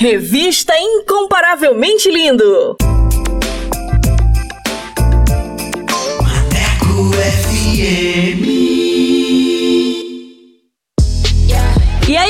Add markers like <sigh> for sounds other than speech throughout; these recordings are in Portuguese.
Revista Incomparavelmente Lindo. Maneco FM.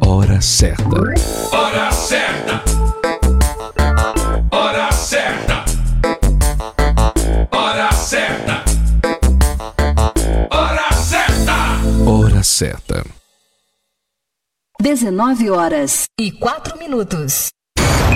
Hora certa. Hora certa. Hora certa. Hora certa. Hora certa. Hora certa. 19 horas. e 4 minutos.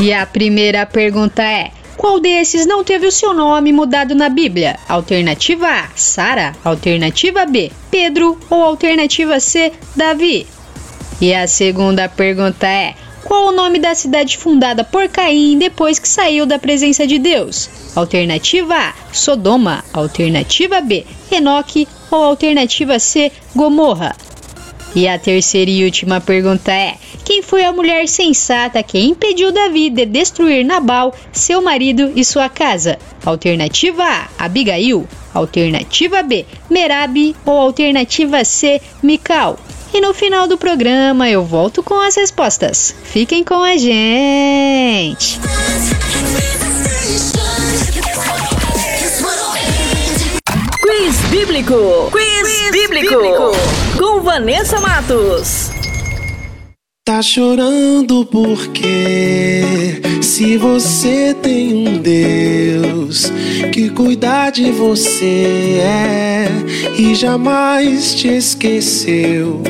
E a primeira pergunta é: qual desses não teve o seu nome mudado na Bíblia? Alternativa A, Sara. Alternativa B, Pedro. Ou alternativa C, Davi? E a segunda pergunta é: qual o nome da cidade fundada por Caim depois que saiu da presença de Deus? Alternativa A: Sodoma. Alternativa B: Enoque. Ou alternativa C: Gomorra. E a terceira e última pergunta é: quem foi a mulher sensata que impediu Davi de destruir Nabal, seu marido e sua casa? Alternativa A: Abigail. Alternativa B: Merabi. Ou alternativa C: Mical. E no final do programa eu volto com as respostas. Fiquem com a gente! Bíblico. Quiz, Bíblico. Com Vanessa Matos. Tá chorando porque se você tem um Deus que cuida de você é e jamais te esqueceu.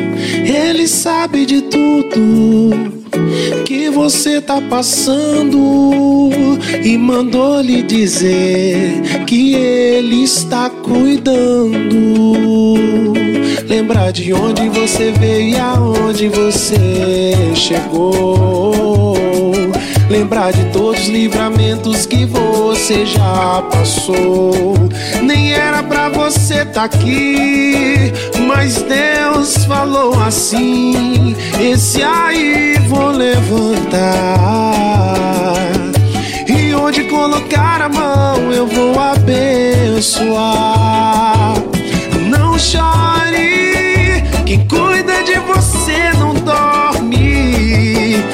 Ele sabe de tudo que você tá passando e mandou lhe dizer que ele está cuidando. Lembrar de onde você veio e aonde você chegou. Lembrar de todos os livramentos que você já passou. Nem era pra você tá aqui, mas Deus falou assim: Esse aí vou levantar. E onde colocar a mão eu vou abençoar. Não chore, quem cuida de você não dorme.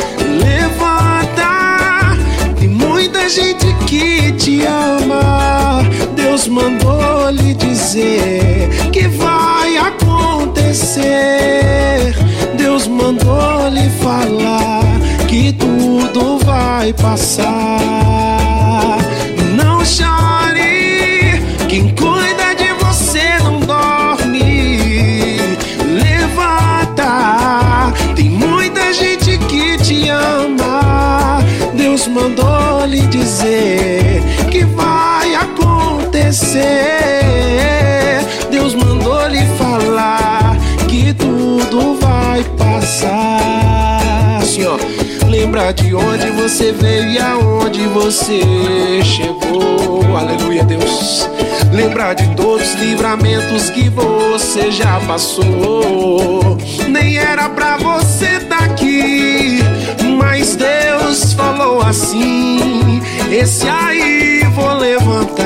Ama. Deus mandou lhe dizer que vai acontecer. Deus mandou lhe falar que tudo vai passar. Deus mandou lhe dizer que vai acontecer. Deus mandou lhe falar que tudo vai passar. Assim, ó. Lembra de onde você veio e aonde você chegou. Aleluia, Deus. Lembrar de todos os livramentos que você já passou. Nem era pra você tá aqui, assim: Esse aí vou levantar.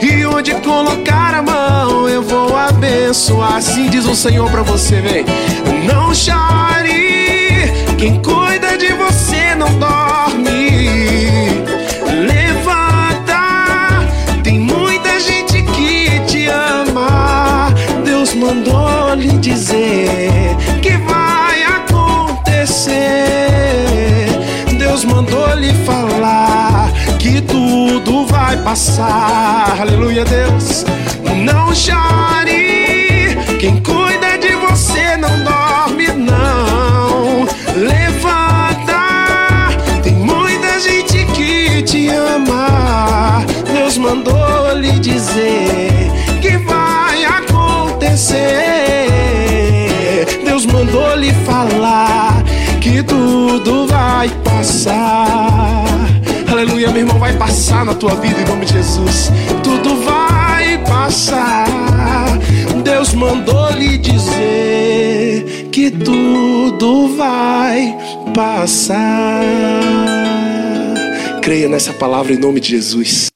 E onde colocar a mão eu vou abençoar. Assim diz o Senhor pra você, vem. Não chore, quem cuida de você não dorme. Levanta, tem muita gente que te ama. Deus mandou lhe dizer passar. Aleluia, Deus. Não chore, quem cuida de você não dorme, não. Levanta, tem muita gente que te ama. Deus mandou lhe dizer que vai acontecer. Deus mandou lhe falar que tudo vai passar. Meu irmão, vai passar na tua vida em nome de Jesus. Tudo vai passar. Deus mandou lhe dizer que tudo vai passar. Creia nessa palavra em nome de Jesus.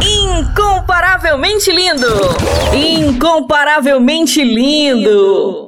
Incomparavelmente lindo! Incomparavelmente lindo!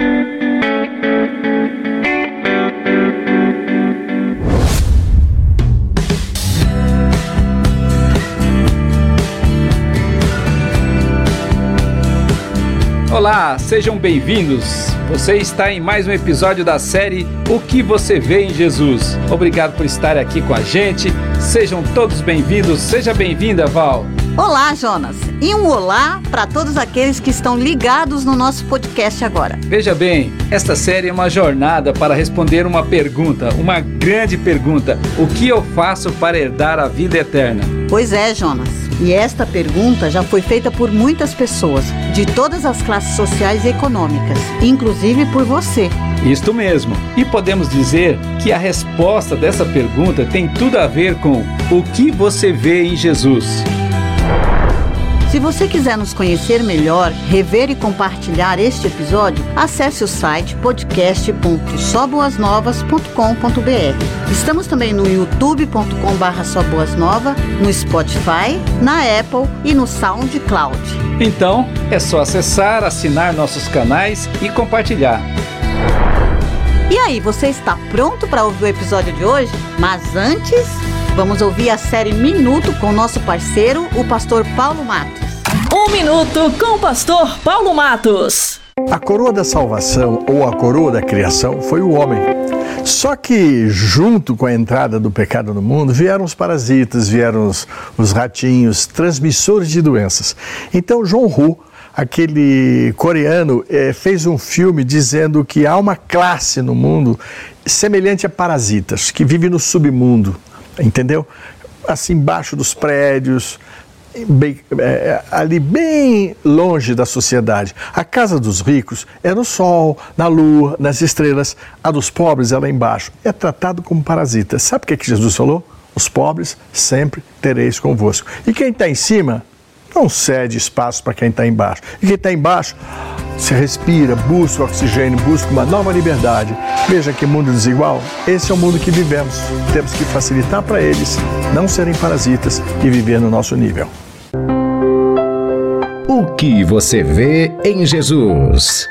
Olá, sejam bem-vindos. Você está em mais um episódio da série O que você vê em Jesus. Obrigado por estar aqui com a gente. Sejam todos bem-vindos. Seja bem-vinda, Val. Olá, Jonas. E um olá para todos aqueles que estão ligados no nosso podcast agora. Veja bem, esta série é uma jornada para responder uma pergunta, uma grande pergunta: o que eu faço para herdar a vida eterna? Pois é, Jonas. E esta pergunta já foi feita por muitas pessoas, de todas as classes sociais e econômicas, inclusive por você. Isto mesmo. E podemos dizer que a resposta dessa pergunta tem tudo a ver com o que você vê em Jesus. Se você quiser nos conhecer melhor, rever e compartilhar este episódio, acesse o site podcast.soboasnovas.com.br. Estamos também no youtube.com/soboasnova, no Spotify, na Apple e no SoundCloud. Então, é só acessar, assinar nossos canais e compartilhar. E aí, você está pronto para ouvir o episódio de hoje? Mas antes, vamos ouvir a série Minuto com nosso parceiro, o pastor Paulo Matos. Um minuto com o pastor Paulo Matos. A coroa da salvação ou a coroa da criação foi o homem. Só que, junto com a entrada do pecado no mundo, vieram os parasitas, vieram os, os ratinhos, transmissores de doenças. Então, John Hu, aquele coreano, eh, fez um filme dizendo que há uma classe no mundo semelhante a parasitas, que vive no submundo, entendeu? Assim, embaixo dos prédios, bem, é, ali bem longe da sociedade. A casa dos ricos é no sol, na lua, nas estrelas. A dos pobres é lá embaixo. É tratado como parasita. Sabe o que, é que Jesus falou? Os pobres sempre tereis convosco. E quem está em cima não cede espaço para quem está embaixo. E quem está embaixo se respira, busca oxigênio, busca uma nova liberdade. Veja que mundo desigual. Esse é o mundo que vivemos. Temos que facilitar para eles não serem parasitas e viver no nosso nível. O que você vê em Jesus?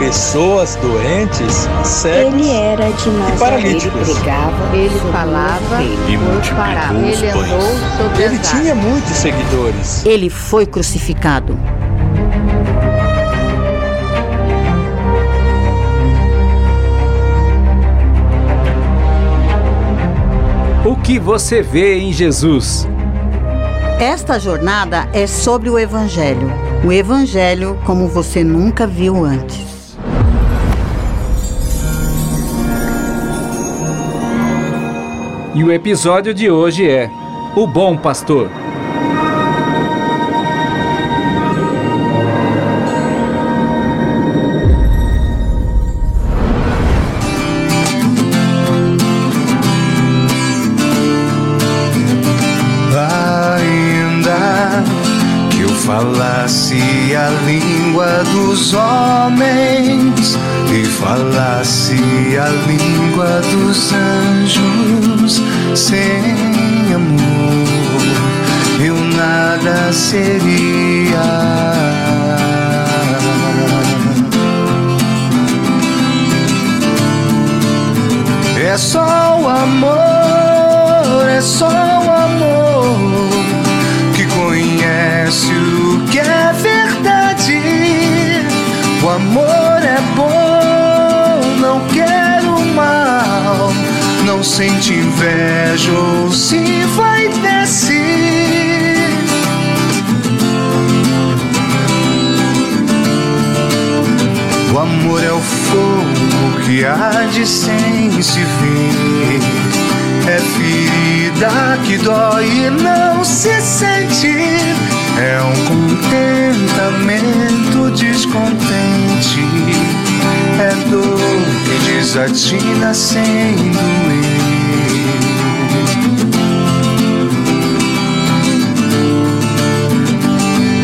pessoas doentes, cegos Ele era de e Nazaré. paralíticos. Ele falava E multiplicou os Ele andou sobre Ele tinha muitos seguidores. Ele foi crucificado. O que você vê em Jesus? Esta jornada é sobre o Evangelho. O Evangelho como você nunca viu antes. E o episódio de hoje é O Bom Pastor. Ainda que eu falasse a língua dos homens e falasse a língua dos anjos, sem amor eu nada seria. É só o amor, é só o amor que conhece o que é verdade. O amor é bom, não quer o mal, não sente inveja ou se vai descer. O amor é o fogo que arde sem se ver. É ferida que dói e não se sente. É um contentamento descontente. É dor que desatina sem doer.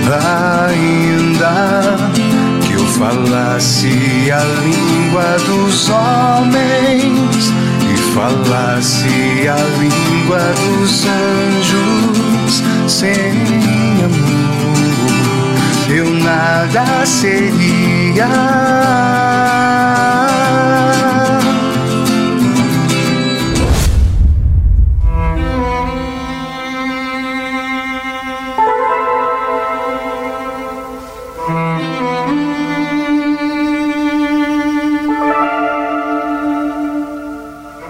Ainda que eu falasse a língua dos homens e falasse a língua dos anjos sem amor, eu nada seria.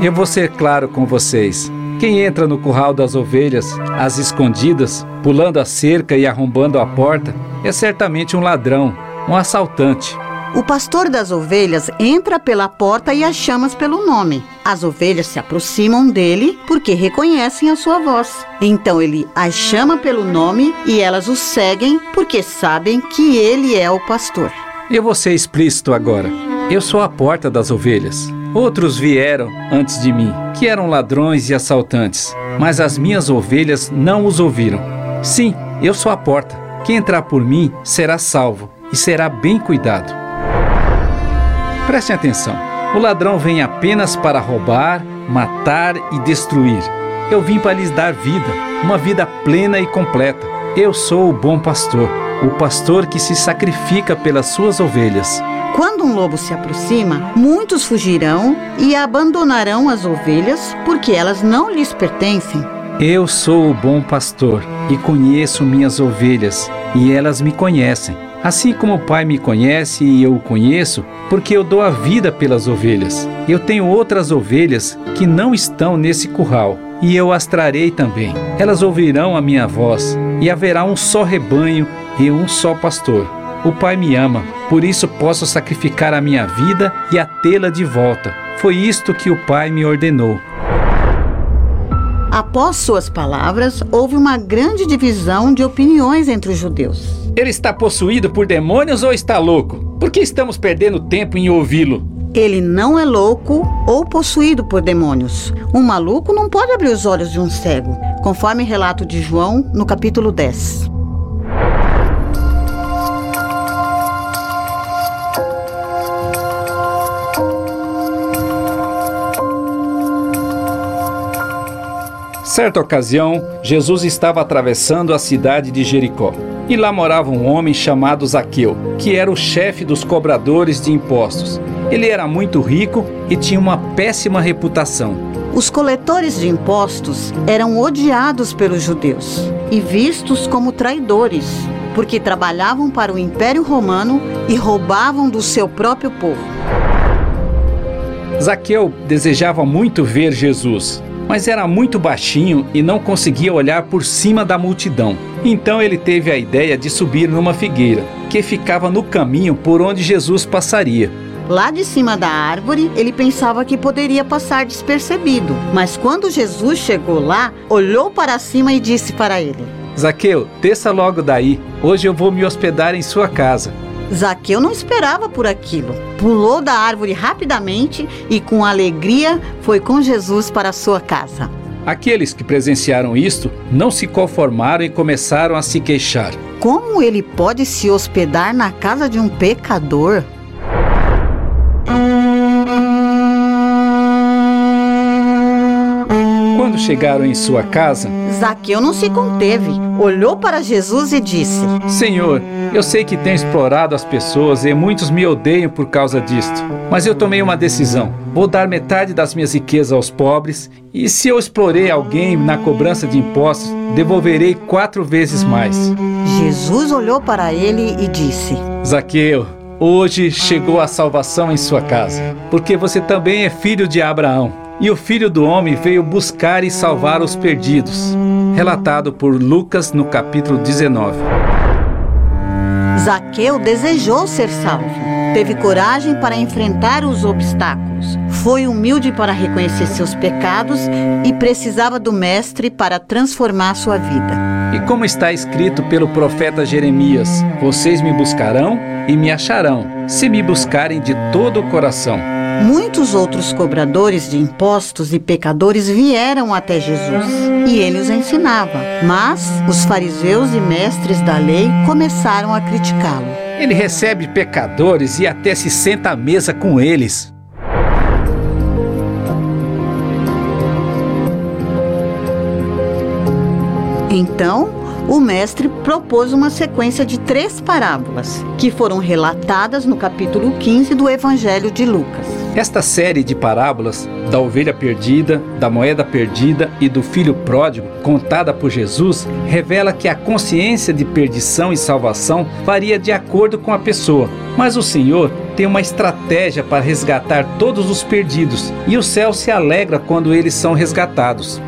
Eu vou ser claro com vocês. Quem entra no curral das ovelhas, às escondidas, pulando a cerca e arrombando a porta, é certamente um ladrão, um assaltante. O pastor das ovelhas entra pela porta e as chama pelo nome. As ovelhas se aproximam dele porque reconhecem a sua voz. Então ele as chama pelo nome e elas o seguem porque sabem que ele é o pastor. Eu vou ser explícito agora. Eu sou a porta das ovelhas. Outros vieram antes de mim, que eram ladrões e assaltantes, mas as minhas ovelhas não os ouviram. Sim, eu sou a porta. Quem entrar por mim será salvo e será bem cuidado. Prestem atenção. O ladrão vem apenas para roubar, matar e destruir. Eu vim para lhes dar vida, uma vida plena e completa. Eu sou o bom pastor, o pastor que se sacrifica pelas suas ovelhas. Quando um lobo se aproxima, muitos fugirão e abandonarão as ovelhas porque elas não lhes pertencem. Eu sou o bom pastor e conheço minhas ovelhas, e elas me conhecem. Assim como o Pai me conhece e eu o conheço, porque eu dou a vida pelas ovelhas. Eu tenho outras ovelhas que não estão nesse curral, e eu as trarei também. Elas ouvirão a minha voz, e haverá um só rebanho e um só pastor. O Pai me ama, por isso posso sacrificar a minha vida e a tê-la de volta. Foi isto que o Pai me ordenou. Após suas palavras, houve uma grande divisão de opiniões entre os judeus. Ele está possuído por demônios ou está louco? Por que estamos perdendo tempo em ouvi-lo? Ele não é louco ou possuído por demônios. Um maluco não pode abrir os olhos de um cego, conforme relato de João no capítulo 10. Certa ocasião, Jesus estava atravessando a cidade de Jericó. E lá morava um homem chamado Zaqueu, que era o chefe dos cobradores de impostos. Ele era muito rico e tinha uma péssima reputação. Os coletores de impostos eram odiados pelos judeus e vistos como traidores, porque trabalhavam para o Império Romano e roubavam do seu próprio povo. Zaqueu desejava muito ver Jesus, mas era muito baixinho e não conseguia olhar por cima da multidão. Então ele teve a ideia de subir numa figueira, que ficava no caminho por onde Jesus passaria. Lá de cima da árvore, ele pensava que poderia passar despercebido, mas quando Jesus chegou lá, olhou para cima e disse para ele: Zaqueu, desça logo daí. Hoje eu vou me hospedar em sua casa. Zaqueu não esperava por aquilo. Pulou da árvore rapidamente e, com alegria, foi com Jesus para sua casa. Aqueles que presenciaram isto não se conformaram e começaram a se queixar. Como ele pode se hospedar na casa de um pecador? Chegaram em sua casa, Zaqueu não se conteve. Olhou para Jesus e disse: Senhor, eu sei que tenho explorado as pessoas e muitos me odeiam por causa disto. Mas eu tomei uma decisão. Vou dar metade das minhas riquezas aos pobres, e se eu explorei alguém na cobrança de impostos, devolverei quatro vezes mais. Jesus olhou para ele e disse: Zaqueu, hoje chegou a salvação em sua casa, porque você também é filho de Abraão. E o filho do homem veio buscar e salvar os perdidos. Relatado por Lucas no capítulo 19. Zaqueu desejou ser salvo. Teve coragem para enfrentar os obstáculos. Foi humilde para reconhecer seus pecados e precisava do Mestre para transformar sua vida. E como está escrito pelo profeta Jeremias: Vocês me buscarão e me acharão, se me buscarem de todo o coração. Muitos outros cobradores de impostos e pecadores vieram até Jesus e ele os ensinava. Mas os fariseus e mestres da lei começaram a criticá-lo. Ele recebe pecadores e até se senta à mesa com eles. Então, o mestre propôs uma sequência de três parábolas, que foram relatadas no capítulo 15 do Evangelho de Lucas. Esta série de parábolas da ovelha perdida, da moeda perdida e do filho pródigo, contada por Jesus, revela que a consciência de perdição e salvação varia de acordo com a pessoa. Mas o Senhor tem uma estratégia para resgatar todos os perdidos, e o céu se alegra quando eles são resgatados.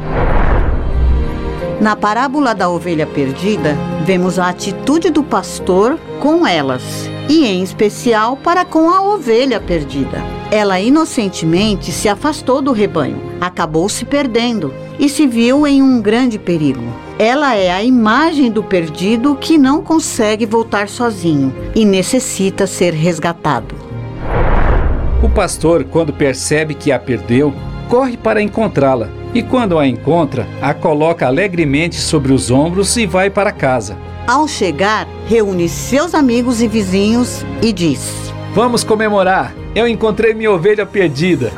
Na parábola da ovelha perdida, vemos a atitude do pastor com elas, e em especial para com a ovelha perdida. Ela inocentemente se afastou do rebanho, acabou se perdendo e se viu em um grande perigo. Ela é a imagem do perdido que não consegue voltar sozinho e necessita ser resgatado. O pastor, quando percebe que a perdeu, corre para encontrá-la e, quando a encontra, a coloca alegremente sobre os ombros e vai para casa. Ao chegar, reúne seus amigos e vizinhos e diz: Vamos comemorar! Eu encontrei minha ovelha perdida.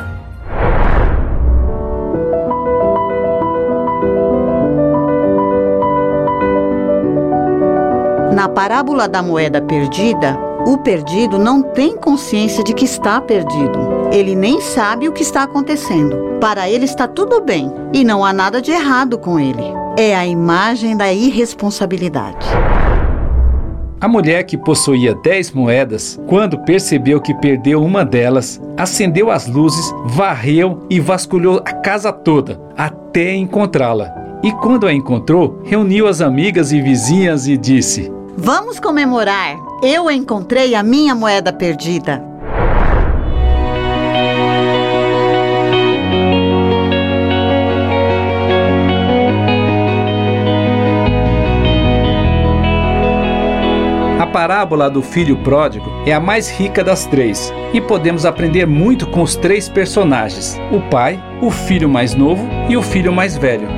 Na parábola da moeda perdida, o perdido não tem consciência de que está perdido. Ele nem sabe o que está acontecendo. Para ele está tudo bem e não há nada de errado com ele. É a imagem da irresponsabilidade. A mulher que possuía dez moedas, quando percebeu que perdeu uma delas, acendeu as luzes, varreu e vasculhou a casa toda até encontrá-la. E quando a encontrou, reuniu as amigas e vizinhas e disse: Vamos comemorar! Eu encontrei a minha moeda perdida. Parábola do filho pródigo é a mais rica das três e podemos aprender muito com os três personagens: o pai, o filho mais novo e o filho mais velho.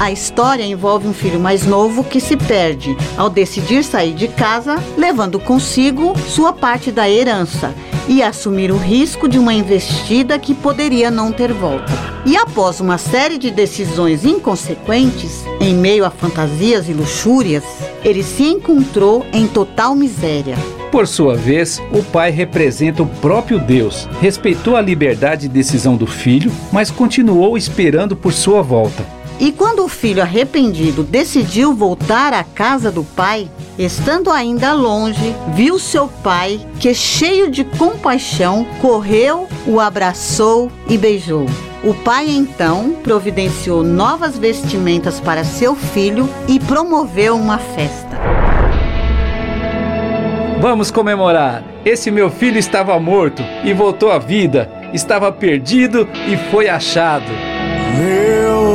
A história envolve um filho mais novo que se perde ao decidir sair de casa, levando consigo sua parte da herança e assumir o risco de uma investida que poderia não ter volta. E após uma série de decisões inconsequentes, em meio a fantasias e luxúrias, ele se encontrou em total miséria. Por sua vez, o pai representa o próprio Deus, respeitou a liberdade de decisão do filho, mas continuou esperando por sua volta. E quando o filho arrependido decidiu voltar à casa do pai, estando ainda longe, viu seu pai, que cheio de compaixão, correu, o abraçou e beijou. O pai então providenciou novas vestimentas para seu filho e promoveu uma festa. Vamos comemorar! Esse meu filho estava morto e voltou à vida, estava perdido e foi achado. Meu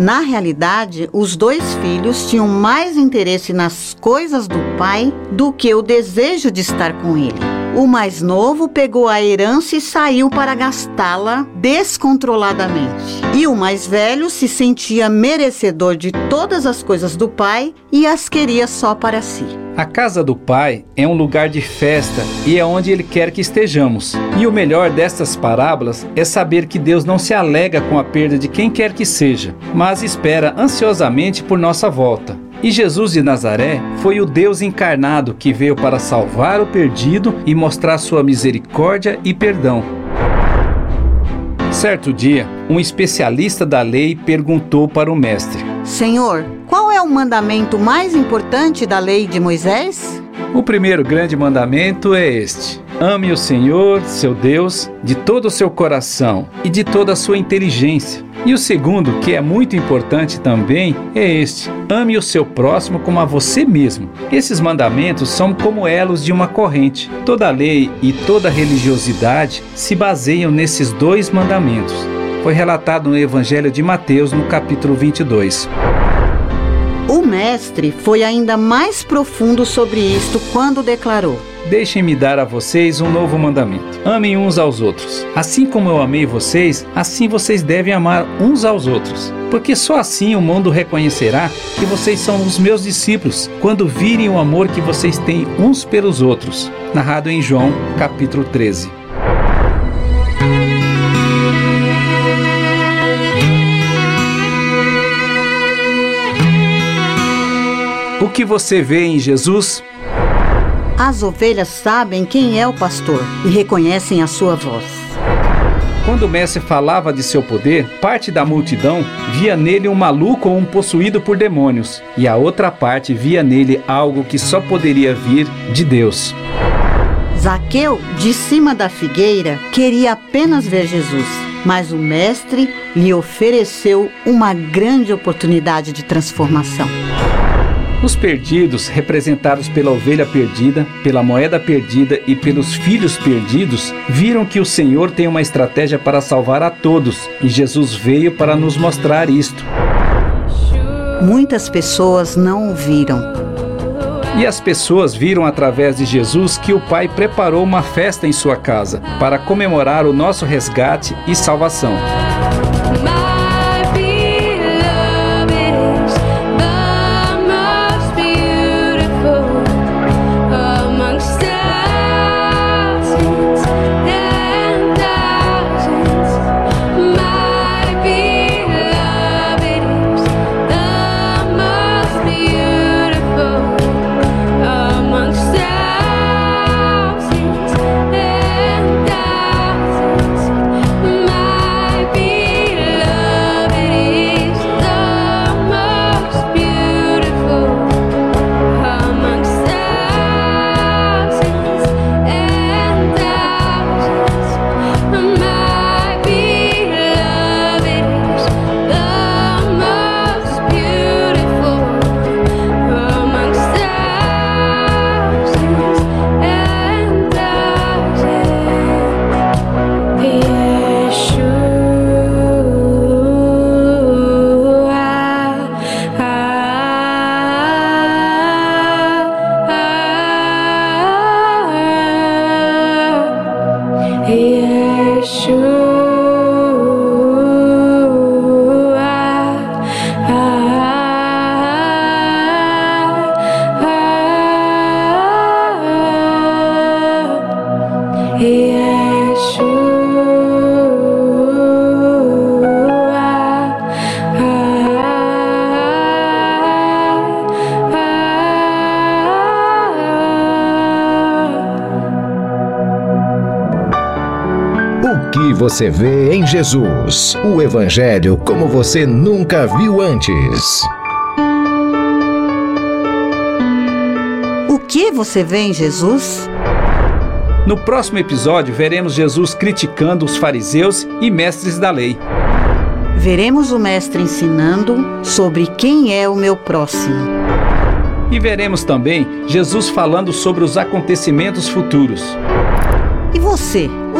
Na realidade, os dois filhos tinham mais interesse nas coisas do pai do que o desejo de estar com ele. O mais novo pegou a herança e saiu para gastá-la descontroladamente. E o mais velho se sentia merecedor de todas as coisas do pai e as queria só para si. A casa do Pai é um lugar de festa e é onde Ele quer que estejamos. E o melhor destas parábolas é saber que Deus não se alega com a perda de quem quer que seja, mas espera ansiosamente por nossa volta. E Jesus de Nazaré foi o Deus encarnado que veio para salvar o perdido e mostrar sua misericórdia e perdão. Certo dia, um especialista da lei perguntou para o mestre: Senhor, qual é o mandamento mais importante da lei de Moisés? O primeiro grande mandamento é este: ame o Senhor, seu Deus, de todo o seu coração e de toda a sua inteligência. E o segundo, que é muito importante também, é este: ame o seu próximo como a você mesmo. Esses mandamentos são como elos de uma corrente. Toda lei e toda religiosidade se baseiam nesses dois mandamentos. Foi relatado no Evangelho de Mateus, no capítulo 22. O mestre foi ainda mais profundo sobre isto quando declarou: Deixem-me dar a vocês um novo mandamento. Amem uns aos outros. Assim como eu amei vocês, assim vocês devem amar uns aos outros. Porque só assim o mundo reconhecerá que vocês são os meus discípulos, quando virem o amor que vocês têm uns pelos outros. Narrado em João, capítulo 13. O que você vê em Jesus? As ovelhas sabem quem é o pastor e reconhecem a sua voz. Quando o mestre falava de seu poder, parte da multidão via nele um maluco ou um possuído por demônios, e a outra parte via nele algo que só poderia vir de Deus. Zaqueu, de cima da figueira, queria apenas ver Jesus, mas o mestre lhe ofereceu uma grande oportunidade de transformação. Os perdidos, representados pela ovelha perdida, pela moeda perdida e pelos filhos perdidos, viram que o Senhor tem uma estratégia para salvar a todos e Jesus veio para nos mostrar isto. Muitas pessoas não o viram. E as pessoas viram através de Jesus que o Pai preparou uma festa em sua casa para comemorar o nosso resgate e salvação. Você vê em Jesus? O Evangelho como você nunca viu antes. O que você vê em Jesus? No próximo episódio, veremos Jesus criticando os fariseus e mestres da lei. Veremos o Mestre ensinando sobre quem é o meu próximo. E veremos também Jesus falando sobre os acontecimentos futuros. E você?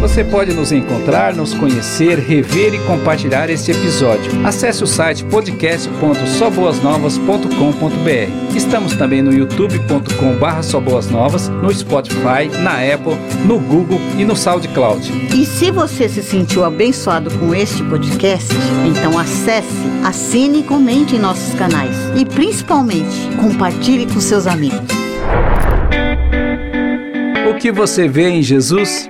Você pode nos encontrar, nos conhecer, rever e compartilhar este episódio. Acesse o site podcast.soboasnovas.com.br. Estamos também no youtube.com.br soboasnovas, no Spotify, na Apple, no Google e no SoundCloud. E se você se sentiu abençoado com este podcast, então acesse, assine e comente em nossos canais. E principalmente, compartilhe com seus amigos. O que você vê em Jesus?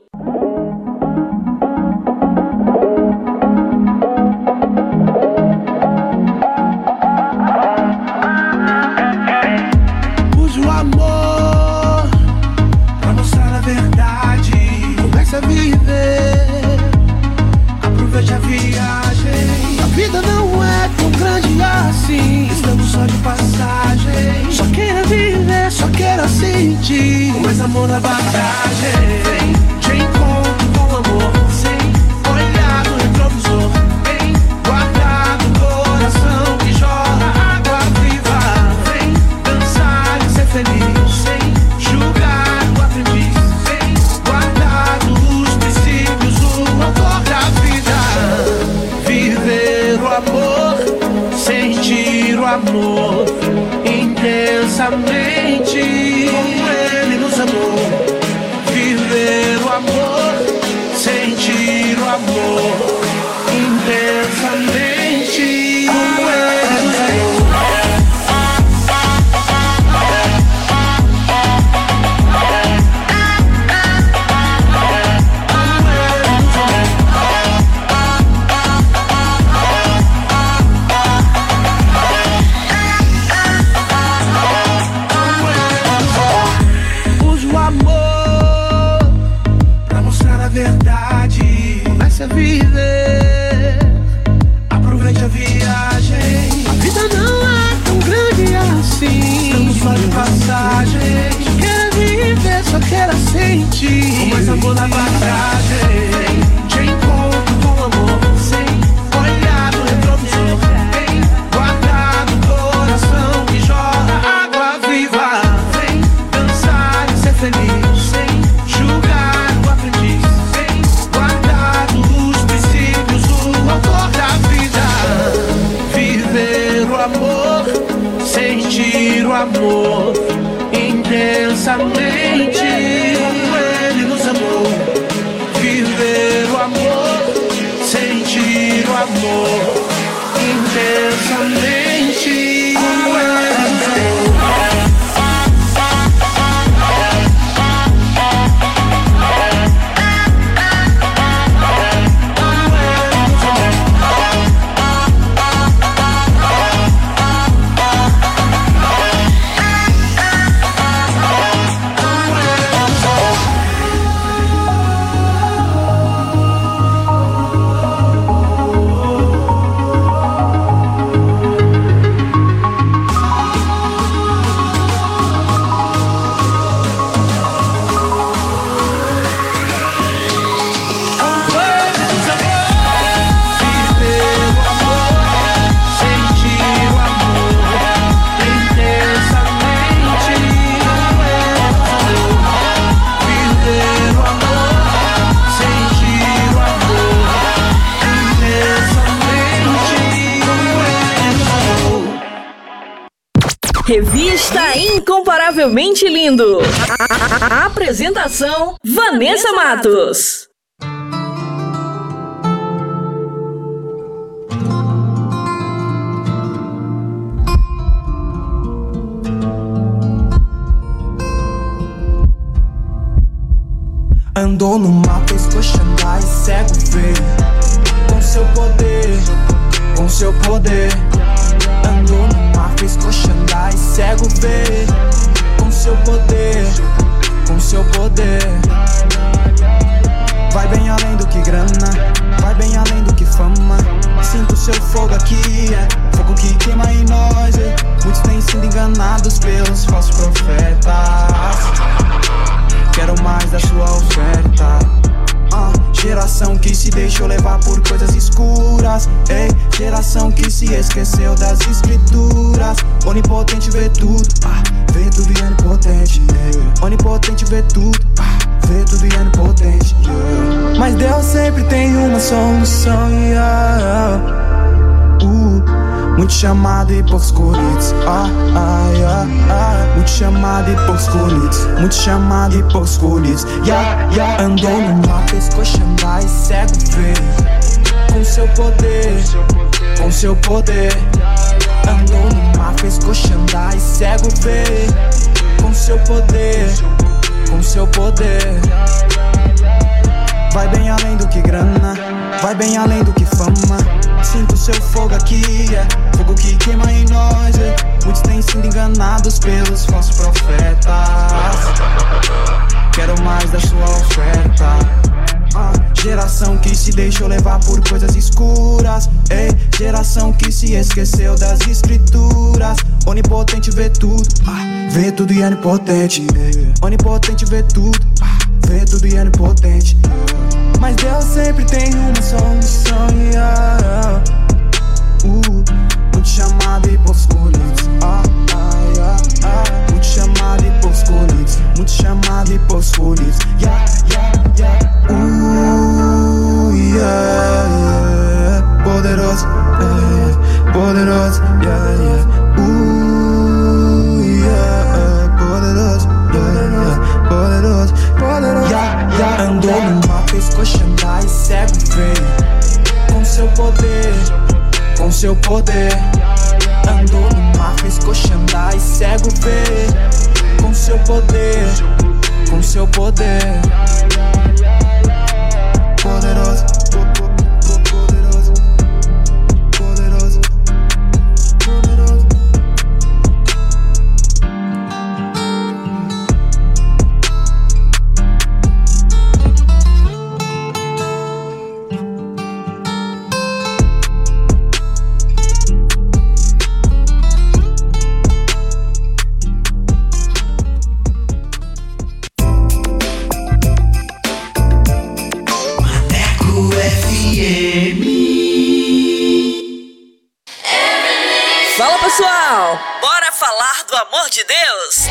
Revista Incomparavelmente Lindo. A, apresentação: Vanessa Matos. Andou no mapa, escoxandar e cego veio Com seu poder, com seu poder Andou no mapa, escoxandar e cego veio Com seu poder, com seu poder Vai bem além do que grana, vai bem além do que fama Sinto seu fogo aqui, é fogo que queima em nós é. Muitos têm sido enganados pelos falsos profetas Quero mais da sua oferta. Uh, geração que se deixou levar por coisas escuras. Ei, geração que se esqueceu das escrituras. Onipotente vê tudo, ah, vê tudo e é onipotente. Yeah. Onipotente vê tudo, ah, vê tudo e é onipotente. Mas Deus sempre tem uma solução. Yeah. Uh. Muito chamado e poucos escolhidos. Ah, ah, ah, ah. Muito chamado e poucos escolhidos. Muito chamado e poucos escolhidos. Yeah, yeah. Andou no mapa, escoxandar e cego vê. Com seu poder, com seu poder. Andou no mapa, escoxandar e cego vê. Com seu poder, com seu poder. Vai bem além do que grana, vai bem além do que fama. Sinto seu fogo aqui, é fogo que queima em nós. É. Muitos têm sido enganados pelos falsos profetas. Quero mais da sua oferta. Ah, geração que se deixou levar por coisas escuras. Ei, geração que se esqueceu das escrituras. Onipotente vê tudo, ah, vê tudo e é onipotente. Onipotente vê tudo, ah, vê tudo e é onipotente. Mas Deus sempre tem uma solução. Yeah. Uh, muito chamado e escolhidos. Ah, ah, yeah, ah. Muito chamado e poucos escolhidos. Muito chamado e poucos escolhidos. Yeah, yeah, yeah. Uh, yeah, yeah. Poderoso, yeah, poderoso, yeah, yeah. Uh, yeah, poderoso, yeah, yeah. Poderoso, poderoso. Yeah, yeah. Andou no mapa, escoxandar e cego veio. Com seu poder, com seu poder. Andou no mapa, escoxandar e cego vê. Com seu poder, com seu poder. Poderoso,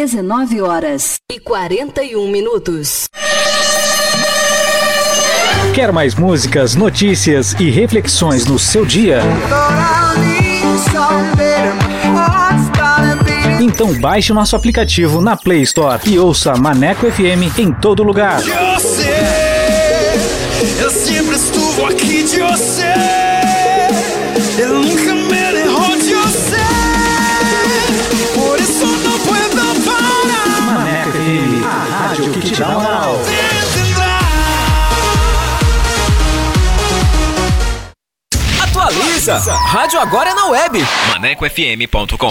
19 horas e 41 minutos. Quer mais músicas, notícias e reflexões no seu dia? Então baixe nosso aplicativo na Play Store e ouça Maneco FM em todo lugar. Eu Rádio agora é na web. ManecoFM.com.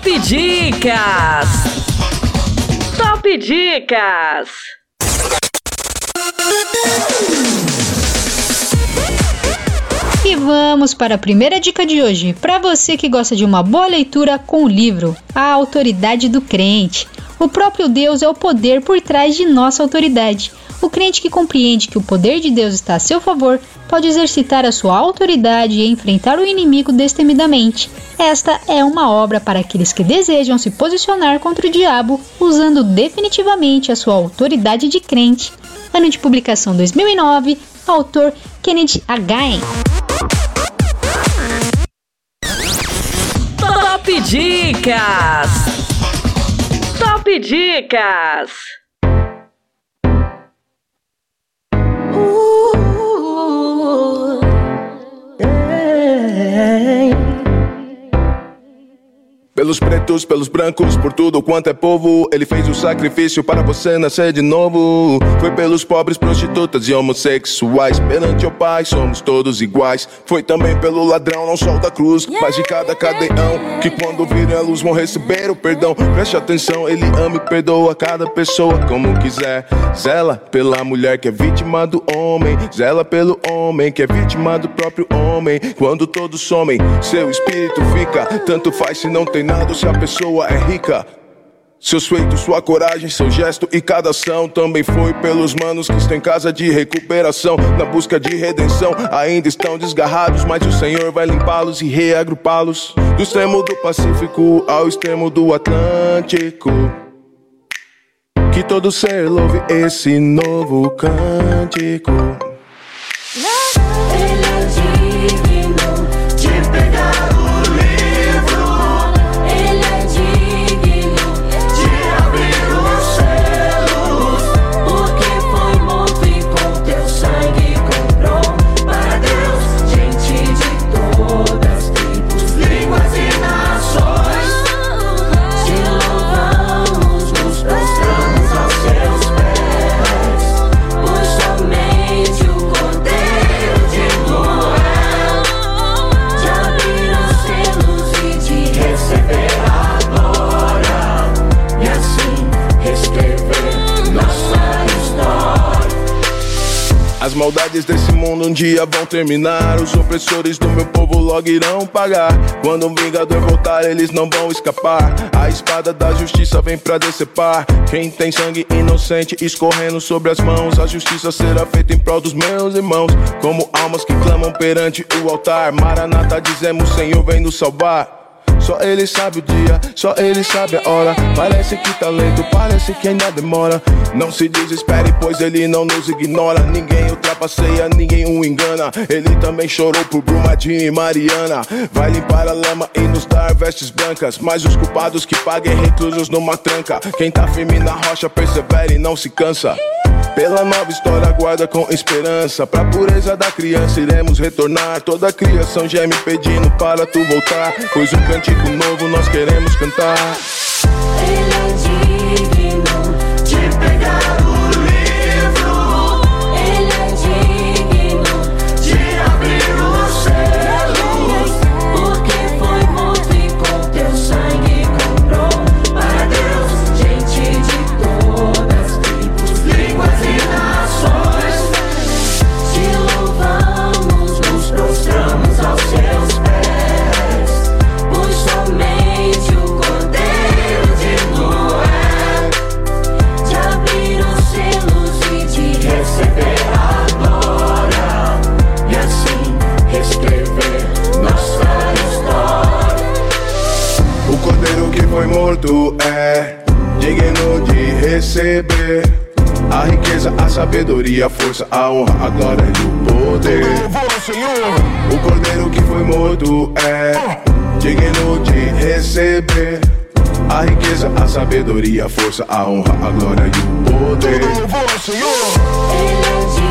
Top Dicas. Top Dicas. E vamos para a primeira dica de hoje. Para você que gosta de uma boa leitura com o livro A Autoridade do Crente. O próprio Deus é o poder por trás de nossa autoridade. O crente que compreende que o poder de Deus está a seu favor pode exercitar a sua autoridade e enfrentar o inimigo destemidamente. Esta é uma obra para aqueles que desejam se posicionar contra o diabo, usando definitivamente a sua autoridade de crente. Ano de publicação 2009, autor Kennedy Hagain. Top Dicas! Top Dicas! Ooh. Pelos pretos, pelos brancos, por tudo quanto é povo. Ele fez o sacrifício para você nascer de novo. Foi pelos pobres, prostitutas e homossexuais. Perante o Pai, somos todos iguais. Foi também pelo ladrão, não só da cruz, mas de cada cadeião. Que quando virem a luz vão receber o perdão. Preste atenção, ele ama e perdoa cada pessoa como quiser. Zela pela mulher que é vítima do homem. Zela pelo homem que é vítima do próprio homem. Quando todos somem, seu espírito fica. Tanto faz se não tem ou se a pessoa é rica. Seus feitos, sua coragem, seu gesto e cada ação também foi pelos manos que estão em casa de recuperação, na busca de redenção. Ainda estão desgarrados, mas o Senhor vai limpá-los e reagrupá-los. Do extremo do Pacífico ao extremo do Atlântico. Que todo ser louve esse novo cântico. Maldades desse mundo um dia vão terminar. Os opressores do meu povo logo irão pagar. Quando um vingador voltar, eles não vão escapar. A espada da justiça vem pra decepar. Quem tem sangue inocente escorrendo sobre as mãos. A justiça será feita em prol dos meus irmãos. Como almas que clamam perante o altar. Maranata, dizemos: Senhor, vem nos salvar. Só ele sabe o dia, só ele sabe a hora. Parece que tá lento, parece que ainda demora. Não se desespere, pois ele não nos ignora. Ninguém ultrapasseia, ninguém o engana. Ele também chorou por Brumadinho e Mariana. Vai limpar a lama e nos dar vestes brancas. Mas os culpados que paguem reclusos numa tranca. Quem tá firme na rocha persevera e não se cansa. Pela nova história aguarda com esperança. Pra pureza da criança iremos retornar. Toda a criação geme pedindo para tu voltar. Pois um cântico novo nós queremos cantar morto é digno de receber a riqueza, a sabedoria, a força, a honra, a glória e o poder. O cordeiro que foi morto é digno de receber a riqueza, a sabedoria, a força, a honra, a glória e o poder. Ele é digno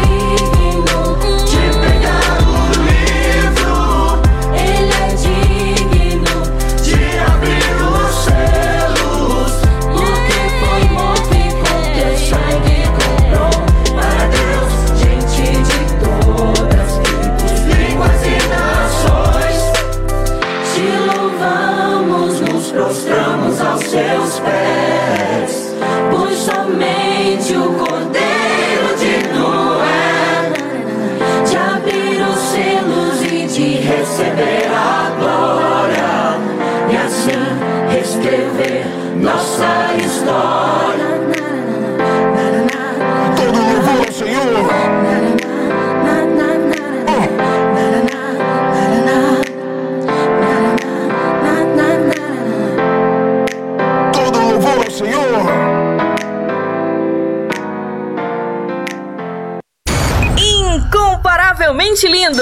Incomparavelmente lindo!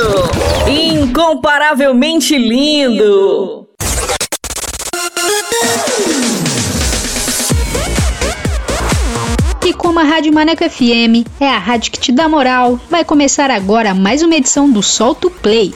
Incomparavelmente lindo! E como a Rádio Maneco FM é a rádio que te dá moral, vai começar agora mais uma edição do Solto Play.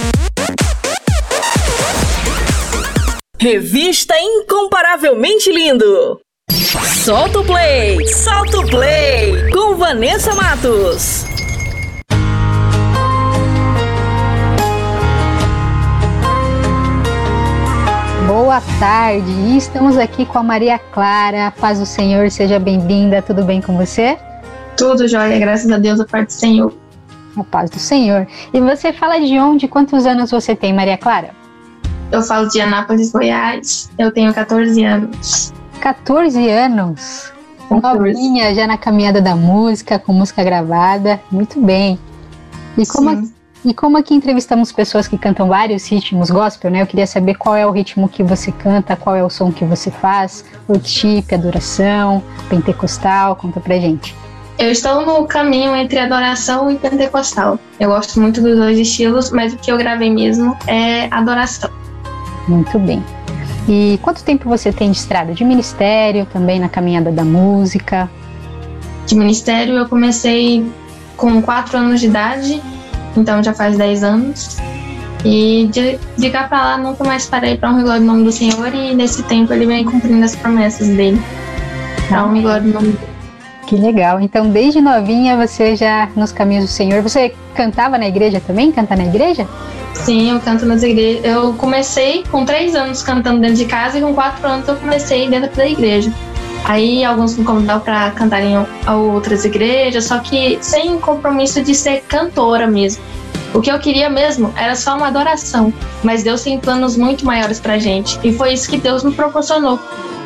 Revista Incomparavelmente Lindo! Solta o play! Solta o play! Com Vanessa Matos! Boa tarde, estamos aqui com a Maria Clara. Paz do Senhor, seja bem-vinda. Tudo bem com você? Tudo jóia, graças a Deus, a parte do Senhor. A paz do Senhor. E você fala de onde? Quantos anos você tem, Maria Clara? Eu falo de Anápolis, Goiás. Eu tenho 14 anos. 14 anos. Novinha, já na caminhada da música, com música gravada. Muito bem. E como, e como aqui entrevistamos pessoas que cantam vários ritmos gospel, né? Eu queria saber qual é o ritmo que você canta, qual é o som que você faz, worship, adoração, pentecostal, conta pra gente. Eu estou no caminho entre adoração e pentecostal. Eu gosto muito dos dois estilos, mas o que eu gravei mesmo é adoração. Muito bem. E quanto tempo você tem de estrada? De ministério, também na caminhada da música? De ministério, eu comecei com 4 anos de idade, então já faz 10 anos. E de, de cá pra lá, nunca mais parei para honrar o nome do Senhor, e nesse tempo ele vem cumprindo as promessas dele. Pra honrar o nome dele. Que legal. Então, desde novinha você já nos caminhos do Senhor. Você cantava na igreja também? Canta na igreja? Sim, eu canto nas igrejas. Eu comecei com três anos cantando dentro de casa e com quatro anos eu comecei dentro da igreja. Aí alguns me convidaram para cantar em outras igrejas, só que sem compromisso de ser cantora mesmo. O que eu queria mesmo era só uma adoração, mas Deus tem planos muito maiores pra gente e foi isso que Deus me proporcionou.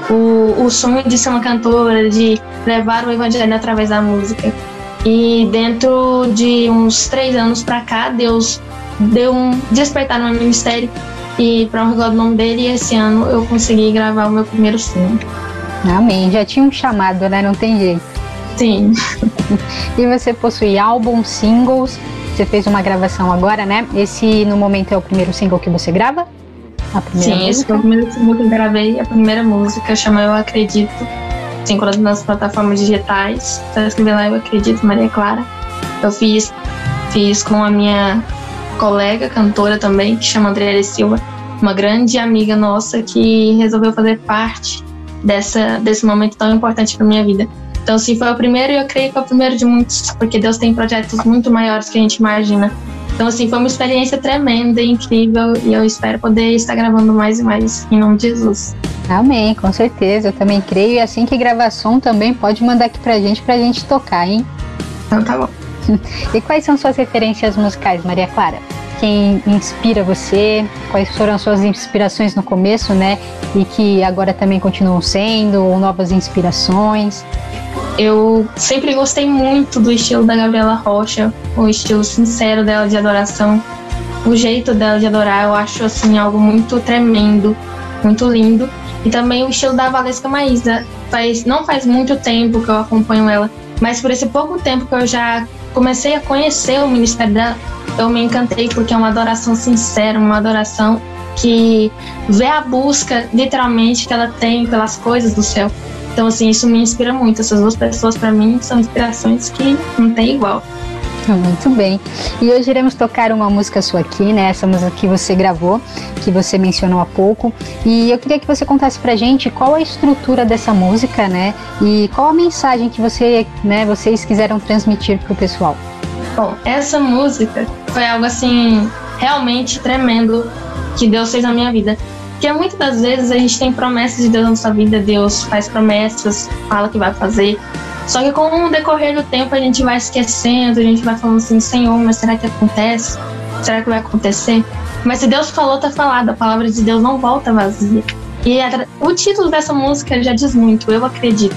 O, o sonho de ser uma cantora, de levar o evangelho através da música. E dentro de uns três anos pra cá, Deus deu um despertar no meu ministério e para honrar o nome dele, e esse ano eu consegui gravar o meu primeiro single. Amém. Já tinha um chamado, né? Não tem jeito. Sim. <laughs> e você possui álbuns, singles. Você fez uma gravação agora, né? Esse no momento é o primeiro single que você grava? A primeira Sim, esse música? foi o que eu gravei, a primeira música, chama Eu Acredito. Se encontra nas plataformas digitais. Só escrever lá Eu Acredito, Maria Clara. Eu fiz, fiz com a minha colega cantora também, que chama Andréa Silva, uma grande amiga nossa que resolveu fazer parte dessa, desse momento tão importante para minha vida. Então, sim, foi o primeiro e eu creio que é o primeiro de muitos, porque Deus tem projetos muito maiores que a gente imagina. Então, assim, foi uma experiência tremenda e incrível e eu espero poder estar gravando mais e mais em nome de Jesus. Amém, com certeza. Eu também creio. E assim que gravar som também pode mandar aqui pra gente, pra gente tocar, hein? Então tá bom. <laughs> E quais são suas referências musicais, Maria Clara? Quem inspira você? Quais foram as suas inspirações no começo, né? E que agora também continuam sendo, ou novas inspirações? Eu sempre gostei muito do estilo da Gabriela Rocha, o estilo sincero dela de adoração, o jeito dela de adorar, eu acho assim algo muito tremendo, muito lindo. E também o estilo da Valesca Maísa. Faz, não faz muito tempo que eu acompanho ela, mas por esse pouco tempo que eu já comecei a conhecer o ministério dela, eu me encantei porque é uma adoração sincera, uma adoração que vê a busca literalmente que ela tem pelas coisas do céu. Então, assim, isso me inspira muito. Essas duas pessoas, para mim, são inspirações que não tem igual. Muito bem. E hoje iremos tocar uma música sua aqui, né? Essa música que você gravou, que você mencionou há pouco. E eu queria que você contasse pra gente qual a estrutura dessa música, né? E qual a mensagem que você, né, vocês quiseram transmitir pro pessoal. Bom, essa música foi algo assim realmente tremendo que Deus fez na minha vida. Porque muitas das vezes a gente tem promessas de Deus na nossa vida, Deus faz promessas, fala que vai fazer. Só que com o decorrer do tempo a gente vai esquecendo, a gente vai falando assim, Senhor, mas será que acontece? Será que vai acontecer? Mas se Deus falou, tá falado. A palavra de Deus não volta vazia. E o título dessa música já diz muito, eu acredito.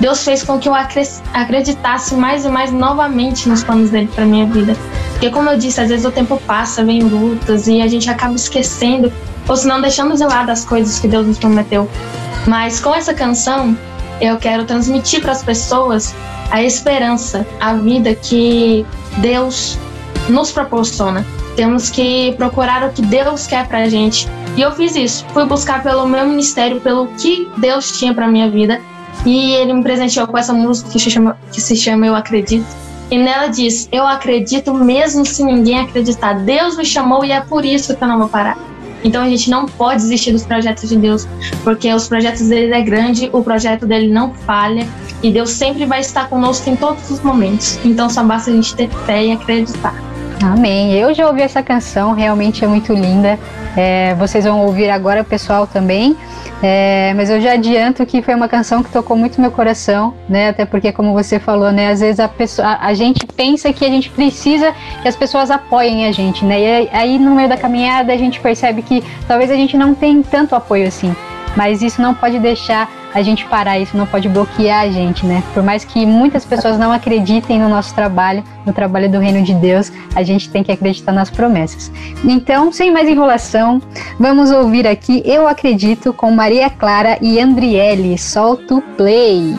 Deus fez com que eu acreditasse mais e mais novamente nos planos dele para minha vida. Porque como eu disse, às vezes o tempo passa, vem lutas e a gente acaba esquecendo ou se não deixando de lado as coisas que Deus nos prometeu. Mas com essa canção, eu quero transmitir para as pessoas a esperança, a vida que Deus nos proporciona. Temos que procurar o que Deus quer para a gente. E eu fiz isso. Fui buscar pelo meu ministério, pelo que Deus tinha para minha vida. E ele me presenteou com essa música que se chama, que se chama Eu Acredito. E nela diz: Eu acredito mesmo se ninguém acreditar. Deus me chamou e é por isso que eu não vou parar. Então a gente não pode desistir dos projetos de Deus, porque os projetos dele é grande, o projeto dele não falha e Deus sempre vai estar conosco em todos os momentos. Então só basta a gente ter fé e acreditar. Amém. Eu já ouvi essa canção, realmente é muito linda. É, vocês vão ouvir agora, pessoal, também. É, mas eu já adianto que foi uma canção que tocou muito meu coração, né? Até porque, como você falou, né? Às vezes a, pessoa, a, a gente pensa que a gente precisa que as pessoas apoiem a gente, né? E aí, no meio da caminhada, a gente percebe que talvez a gente não tenha tanto apoio assim. Mas isso não pode deixar a gente parar, isso não pode bloquear a gente, né? Por mais que muitas pessoas não acreditem no nosso trabalho, no trabalho do reino de Deus, a gente tem que acreditar nas promessas. Então, sem mais enrolação, vamos ouvir aqui Eu Acredito com Maria Clara e Andriele. Solta o play.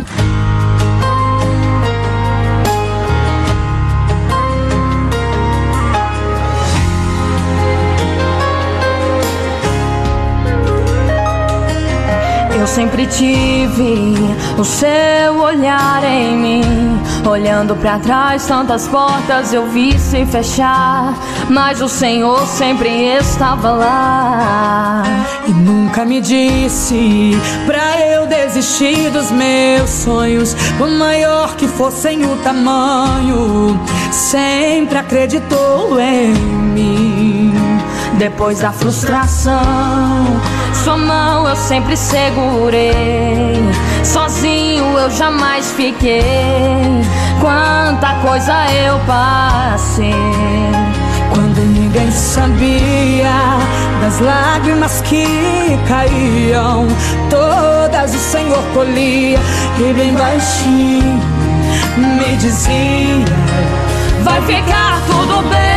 Eu sempre tive o seu olhar em mim. Olhando para trás, tantas portas eu vi se fechar. Mas o Senhor sempre estava lá. E nunca me disse pra eu desistir dos meus sonhos. Por maior que fossem o tamanho, sempre acreditou em mim. Depois da frustração, sua mão eu sempre segurei. Sozinho eu jamais fiquei. Quanta coisa eu passei. Quando ninguém sabia das lágrimas que caíam, todas o Senhor colhia e bem baixinho me dizia: Vai ficar tudo bem.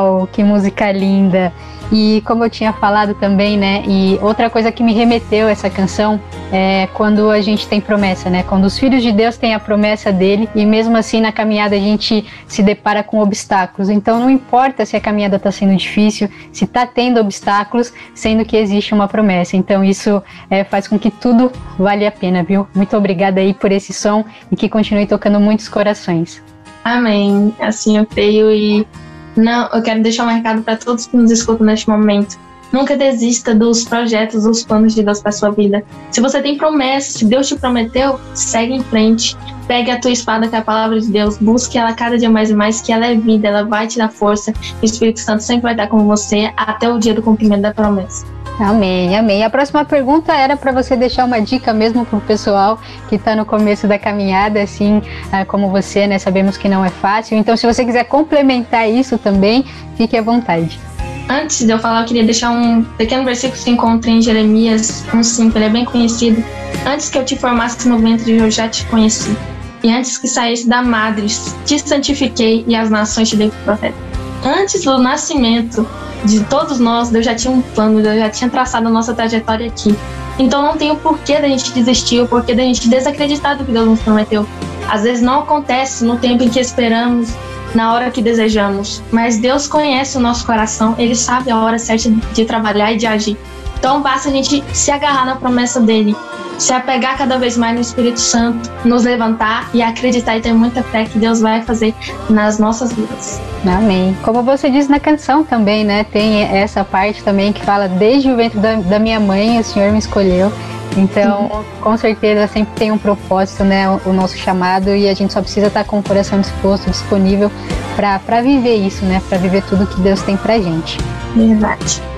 Uau, que música linda! E como eu tinha falado também, né? E outra coisa que me remeteu essa canção é quando a gente tem promessa, né? Quando os filhos de Deus têm a promessa dele e mesmo assim na caminhada a gente se depara com obstáculos. Então não importa se a caminhada está sendo difícil, se está tendo obstáculos, sendo que existe uma promessa. Então isso é, faz com que tudo vale a pena, viu? Muito obrigada aí por esse som e que continue tocando muitos corações. Amém. Assim eu creio e não, eu quero deixar um recado para todos que nos escutam neste momento. Nunca desista dos projetos, dos planos de Deus para sua vida. Se você tem promessa, se Deus te prometeu, segue em frente. Pegue a tua espada, que é a palavra de Deus, busque ela cada dia mais e mais, que ela é vida, ela vai te dar força. O Espírito Santo sempre vai estar com você até o dia do cumprimento da promessa. Amém, amém. A próxima pergunta era para você deixar uma dica mesmo para o pessoal que está no começo da caminhada, assim ah, como você, né? Sabemos que não é fácil. Então, se você quiser complementar isso também, fique à vontade. Antes de eu falar, eu queria deixar um pequeno versículo que se encontra em Jeremias 1,5, ele é bem conhecido. Antes que eu te formasse no ventre, eu já te conheci. E antes que saísse da madre, te santifiquei e as nações te dei por profeta. Antes do nascimento de todos nós, Deus já tinha um plano, Deus já tinha traçado a nossa trajetória aqui. Então não tem o porquê da gente desistir, o porquê da gente desacreditar do que Deus nos prometeu. Às vezes não acontece no tempo em que esperamos, na hora que desejamos. Mas Deus conhece o nosso coração, Ele sabe a hora certa de trabalhar e de agir. Então basta a gente se agarrar na promessa dele, se apegar cada vez mais no Espírito Santo, nos levantar e acreditar e ter muita fé que Deus vai fazer nas nossas vidas. Amém. Como você diz na canção também, né? Tem essa parte também que fala: Desde o ventre da, da minha mãe, o Senhor me escolheu. Então, com certeza, sempre tem um propósito, né? O, nosso chamado e a gente só precisa estar com o coração disposto, disponível para viver isso, né? Para viver tudo que Deus tem pra gente. Verdade.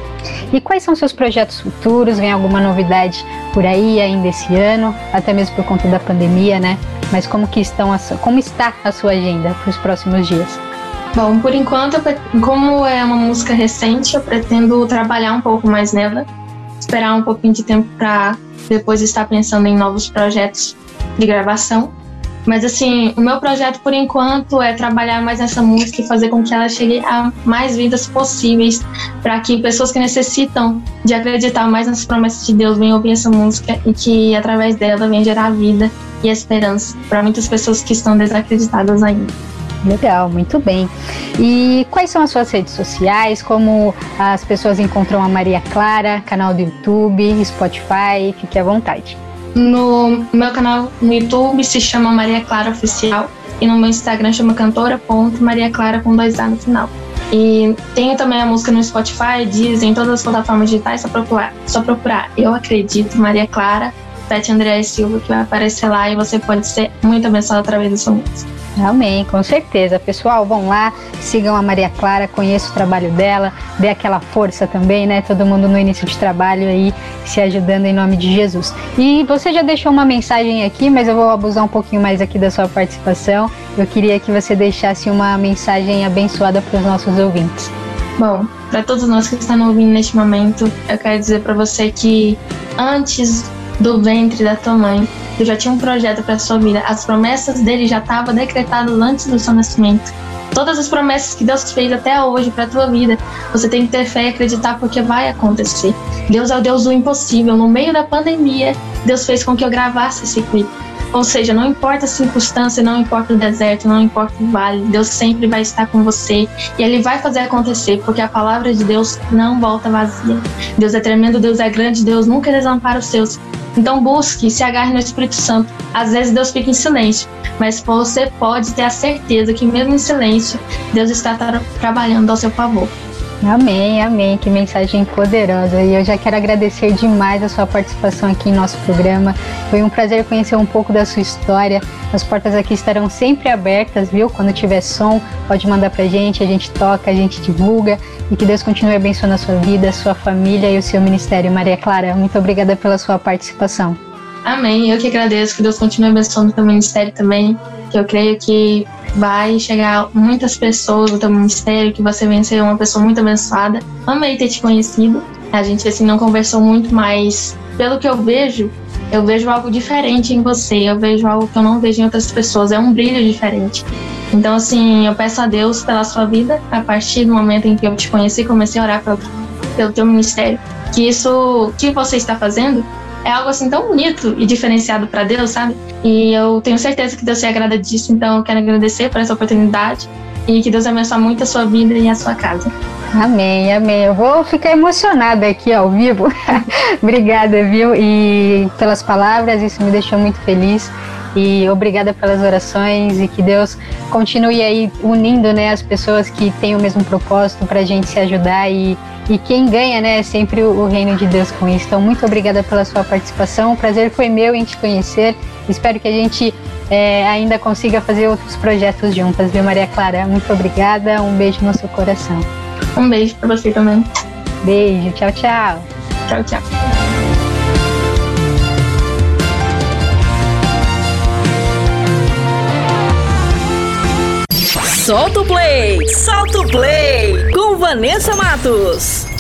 E quais são seus projetos futuros? Vem alguma novidade por aí ainda esse ano, até mesmo por conta da pandemia, né? Mas como que estão a, como está a sua agenda para os próximos dias? Bom, por enquanto, como é uma música recente, eu pretendo trabalhar um pouco mais nela, esperar um pouquinho de tempo para depois estar pensando em novos projetos de gravação. Mas assim, o meu projeto por enquanto é trabalhar mais nessa música e fazer com que ela chegue a mais vidas possíveis, para que pessoas que necessitam de acreditar mais nas promessas de Deus venham ouvir essa música e que através dela venha gerar vida e esperança para muitas pessoas que estão desacreditadas ainda. Legal, muito bem. E quais são as suas redes sociais? Como as pessoas encontram a Maria Clara, canal do YouTube, Spotify? Fique à vontade. No meu canal no YouTube se chama Maria Clara Oficial e no meu Instagram chama cantora.maria Clara com dois A no final. E tenho também a música no Spotify, Deezer, em todas as plataformas digitais, só procurar, só procurar Eu Acredito, Maria Clara, Tete André Silva, que vai aparecer lá e você pode ser muito abençoado através da sua música. Amém, com certeza. Pessoal, vão lá, sigam a Maria Clara, conheçam o trabalho dela, dê aquela força também, né? Todo mundo no início de trabalho aí se ajudando em nome de Jesus. E você já deixou uma mensagem aqui, mas eu vou abusar um pouquinho mais aqui da sua participação. Eu queria que você deixasse uma mensagem abençoada para os nossos ouvintes. Bom, para todos nós que estão ouvindo neste momento, eu quero dizer para você que antes do ventre da tua mãe, Deus já tinha um projeto para sua vida. As promessas dele já estavam decretadas antes do seu nascimento. Todas as promessas que Deus fez até hoje para tua vida, você tem que ter fé e acreditar porque vai acontecer. Deus é o Deus do impossível. No meio da pandemia, Deus fez com que eu gravasse esse clipe. Ou seja, não importa a circunstância, não importa o deserto, não importa o vale, Deus sempre vai estar com você e Ele vai fazer acontecer, porque a palavra de Deus não volta vazia. Deus é tremendo, Deus é grande, Deus nunca desampara os seus. Então busque, se agarre no Espírito Santo. Às vezes Deus fica em silêncio, mas você pode ter a certeza que mesmo em silêncio, Deus está tra trabalhando ao seu favor. Amém, amém. Que mensagem poderosa. E eu já quero agradecer demais a sua participação aqui em nosso programa. Foi um prazer conhecer um pouco da sua história. As portas aqui estarão sempre abertas, viu? Quando tiver som, pode mandar pra gente, a gente toca, a gente divulga. E que Deus continue abençoando a sua vida, a sua família e o seu ministério. Maria Clara, muito obrigada pela sua participação. Amém. Eu que agradeço. Que Deus continue abençoando o teu ministério também. Que eu creio que vai chegar muitas pessoas no teu ministério, que você vencer ser uma pessoa muito abençoada. Amei ter te conhecido. A gente assim não conversou muito, mas pelo que eu vejo, eu vejo algo diferente em você. Eu vejo algo que eu não vejo em outras pessoas. É um brilho diferente. Então, assim, eu peço a Deus pela sua vida, a partir do momento em que eu te conheci, comecei a orar pelo, pelo teu ministério, que isso que você está fazendo é algo assim tão bonito e diferenciado para Deus, sabe? E eu tenho certeza que Deus se agrada disso, então eu quero agradecer por essa oportunidade e que Deus abençoe muito a sua vida e a sua casa. Amém, amém. Eu vou ficar emocionada aqui ao vivo. <laughs> obrigada, viu? E pelas palavras, isso me deixou muito feliz. E obrigada pelas orações e que Deus continue aí unindo né, as pessoas que têm o mesmo propósito para a gente se ajudar e e quem ganha, né, é sempre o, reino de Deus com isso. Então, muito obrigada pela sua participação. O prazer foi meu em te conhecer. Espero que a gente é, ainda consiga fazer outros projetos juntas, viu, Maria Clara? Muito obrigada. Um beijo no seu coração. Um beijo para você também. Beijo. Tchau, tchau. Tchau, tchau. Solta o play! Solta o play! Com Vanessa Matos.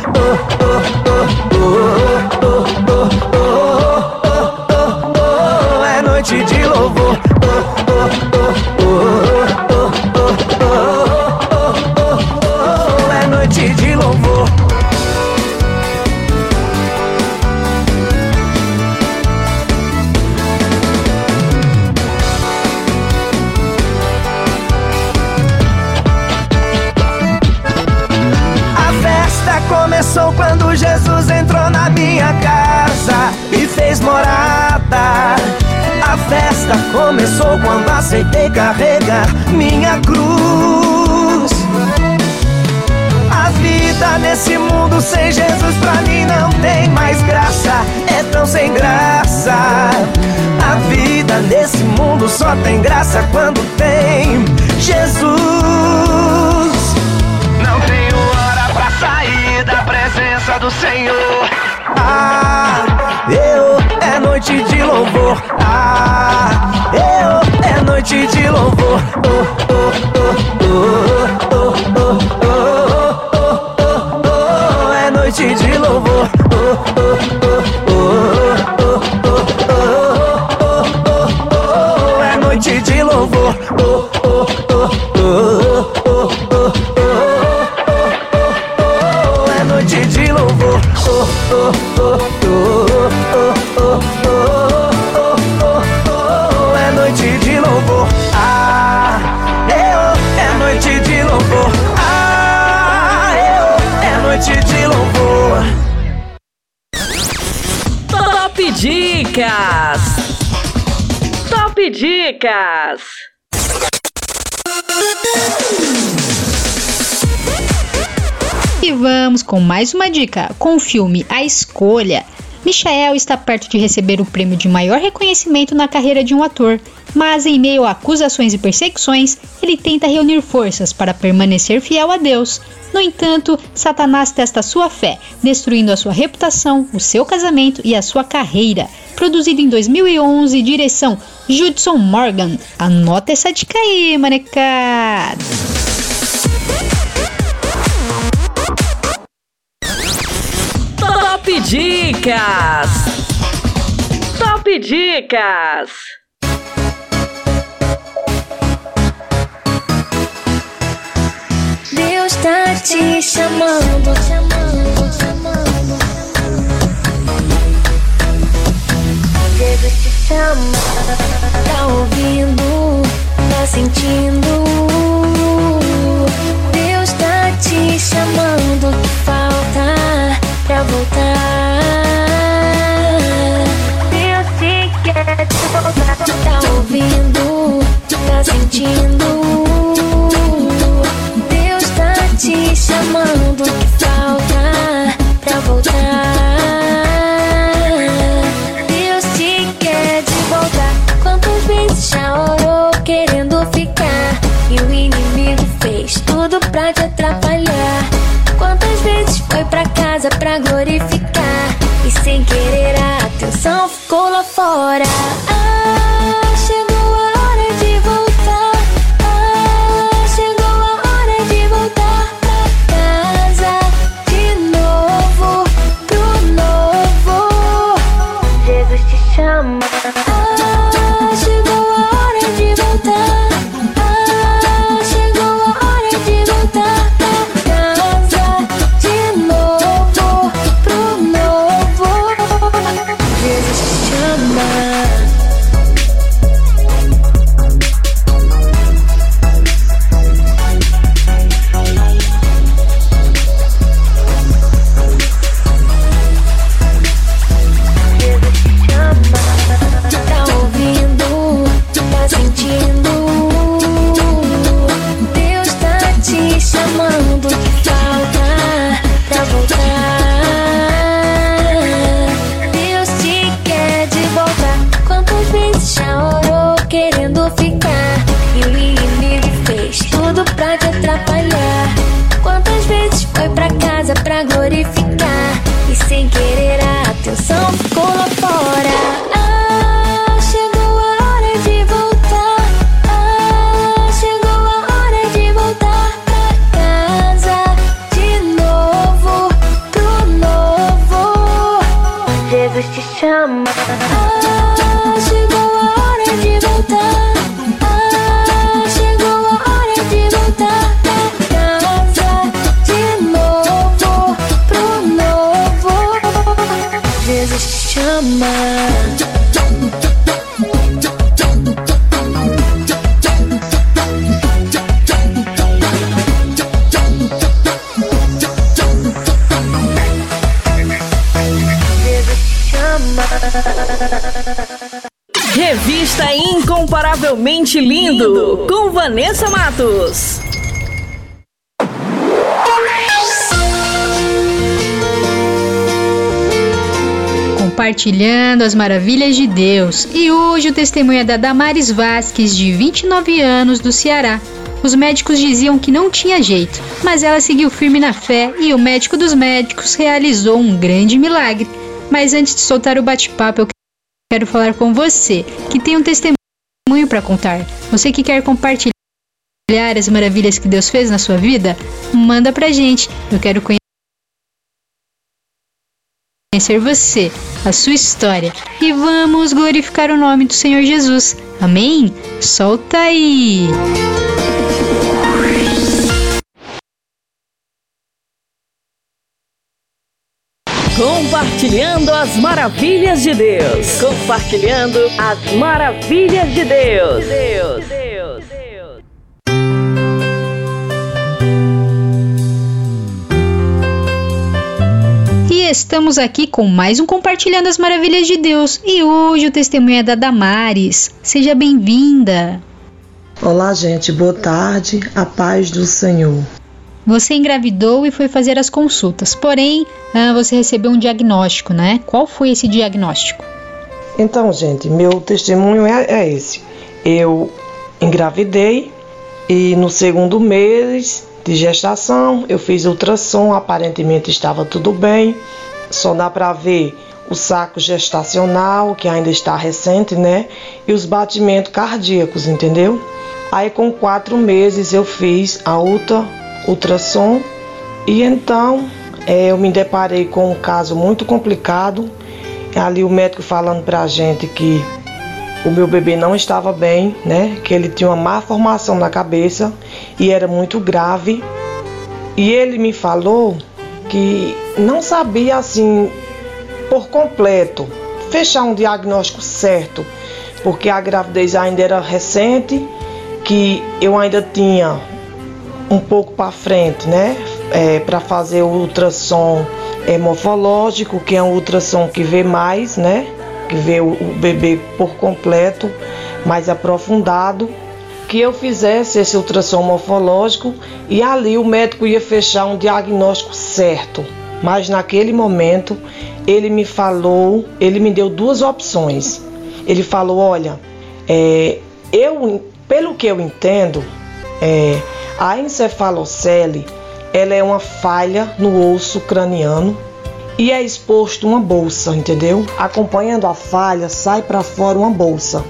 the carregar minha cruz. A vida nesse mundo sem Jesus pra mim não tem mais graça, é tão sem graça. A vida nesse mundo só tem graça quando tem Jesus. Não tenho hora pra sair da presença do Senhor. Ah, eu é noite de louvor. Ah, 起起落伏哦 Dicas! E vamos com mais uma dica com o filme A Escolha. Michael está perto de receber o prêmio de maior reconhecimento na carreira de um ator, mas em meio a acusações e perseguições, ele tenta reunir forças para permanecer fiel a Deus. No entanto, Satanás testa sua fé, destruindo a sua reputação, o seu casamento e a sua carreira. Produzido em 2011, direção Judson Morgan. Anota essa dica aí, manecada! Top Dicas! Top Dicas! Deus tá te chamando, chamando, chamando. Jesus te chama, tá ouvindo, tá sentindo. Deus tá te chamando, falta pra voltar? Deus te quer voltar, tá ouvindo, tá sentindo. Chamando, falta pra voltar? Compartilhando as maravilhas de Deus. E hoje o testemunho é da Damares Vasques, de 29 anos, do Ceará. Os médicos diziam que não tinha jeito, mas ela seguiu firme na fé e o médico dos médicos realizou um grande milagre. Mas antes de soltar o bate-papo, eu quero falar com você, que tem um testemunho para contar. Você que quer compartilhar as maravilhas que Deus fez na sua vida, manda pra gente. Eu quero conhecer você, a sua história e vamos glorificar o nome do Senhor Jesus. Amém? Solta aí! Compartilhando as maravilhas de Deus. Compartilhando as maravilhas de Deus. Deus. E estamos aqui com mais um Compartilhando as Maravilhas de Deus. E hoje o testemunho é da Damares. Seja bem-vinda. Olá, gente. Boa tarde. A paz do Senhor. Você engravidou e foi fazer as consultas, porém ah, você recebeu um diagnóstico, né? Qual foi esse diagnóstico? Então, gente, meu testemunho é, é esse. Eu engravidei e no segundo mês de gestação eu fiz ultrassom, aparentemente estava tudo bem, só dá para ver o saco gestacional, que ainda está recente, né? E os batimentos cardíacos, entendeu? Aí com quatro meses eu fiz a ultra ultrassom e então é, eu me deparei com um caso muito complicado. Ali o médico falando pra gente que o meu bebê não estava bem, né? Que ele tinha uma má formação na cabeça e era muito grave. E ele me falou que não sabia assim por completo fechar um diagnóstico certo, porque a gravidez ainda era recente, que eu ainda tinha um pouco para frente, né? É, para fazer o ultrassom morfológico, que é um ultrassom que vê mais, né? Que o bebê por completo, mais aprofundado. Que eu fizesse esse ultrassom morfológico e ali o médico ia fechar um diagnóstico certo. Mas naquele momento ele me falou, ele me deu duas opções. Ele falou: olha, é, eu, pelo que eu entendo, é, a encefalocele ela é uma falha no osso craniano e é exposto uma bolsa, entendeu? Acompanhando a falha, sai para fora uma bolsa,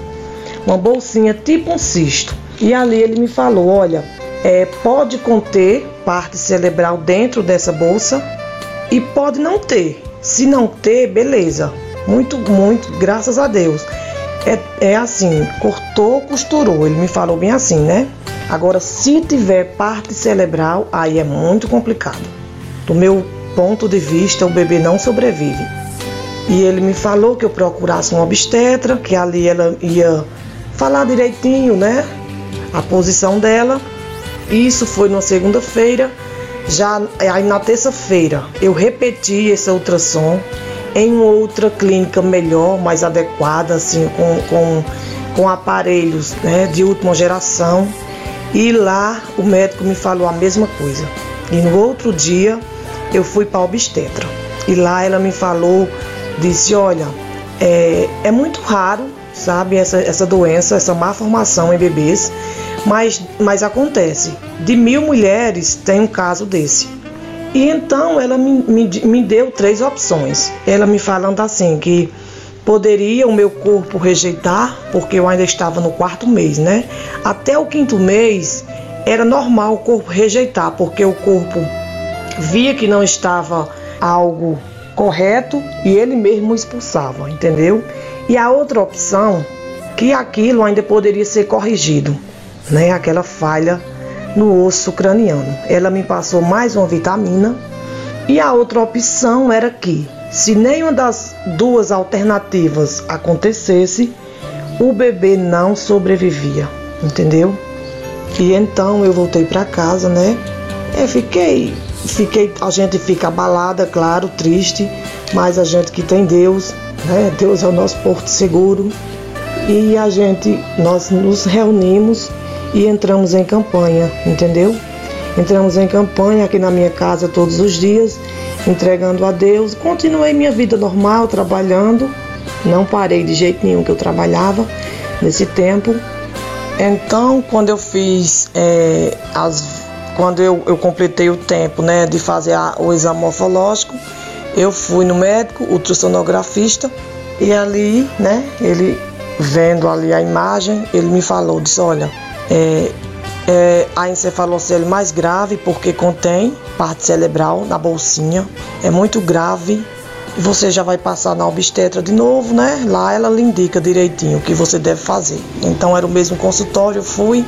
uma bolsinha tipo um cisto. E ali ele me falou, olha, é, pode conter parte cerebral dentro dessa bolsa e pode não ter. Se não ter, beleza. Muito, muito, graças a Deus. É, é assim, cortou, costurou. Ele me falou bem assim, né? Agora, se tiver parte cerebral, aí é muito complicado. Do meu ponto de vista, o bebê não sobrevive. E ele me falou que eu procurasse um obstetra, que ali ela ia falar direitinho, né? A posição dela. Isso foi numa segunda-feira. Já aí na terça-feira eu repeti esse ultrassom em outra clínica melhor, mais adequada, assim, com, com, com aparelhos né, de última geração. E lá o médico me falou a mesma coisa. E no outro dia eu fui para obstetra. E lá ela me falou, disse, olha, é, é muito raro, sabe, essa, essa doença, essa má formação em bebês, mas, mas acontece. De mil mulheres tem um caso desse. E então ela me, me, me deu três opções. Ela me falando assim que Poderia o meu corpo rejeitar, porque eu ainda estava no quarto mês, né? Até o quinto mês era normal o corpo rejeitar, porque o corpo via que não estava algo correto e ele mesmo expulsava, entendeu? E a outra opção, que aquilo ainda poderia ser corrigido, né? Aquela falha no osso craniano. Ela me passou mais uma vitamina e a outra opção era que se nenhuma das duas alternativas acontecesse, o bebê não sobrevivia, entendeu? E então eu voltei para casa, né? Eu fiquei, fiquei, a gente fica abalada, claro, triste, mas a gente que tem Deus, né? Deus é o nosso porto seguro. e a gente, nós nos reunimos e entramos em campanha, entendeu? Entramos em campanha aqui na minha casa todos os dias, entregando a Deus. Continuei minha vida normal, trabalhando. Não parei de jeito nenhum que eu trabalhava nesse tempo. Então, quando eu fiz é, as quando eu, eu completei o tempo né, de fazer a, o exame morfológico, eu fui no médico, ultrassonografista, e ali, né, ele vendo ali a imagem, ele me falou, disse, olha, é, é a encefalocele mais grave porque contém parte cerebral na bolsinha, é muito grave e você já vai passar na obstetra de novo, né? Lá ela lhe indica direitinho o que você deve fazer. Então era o mesmo consultório, fui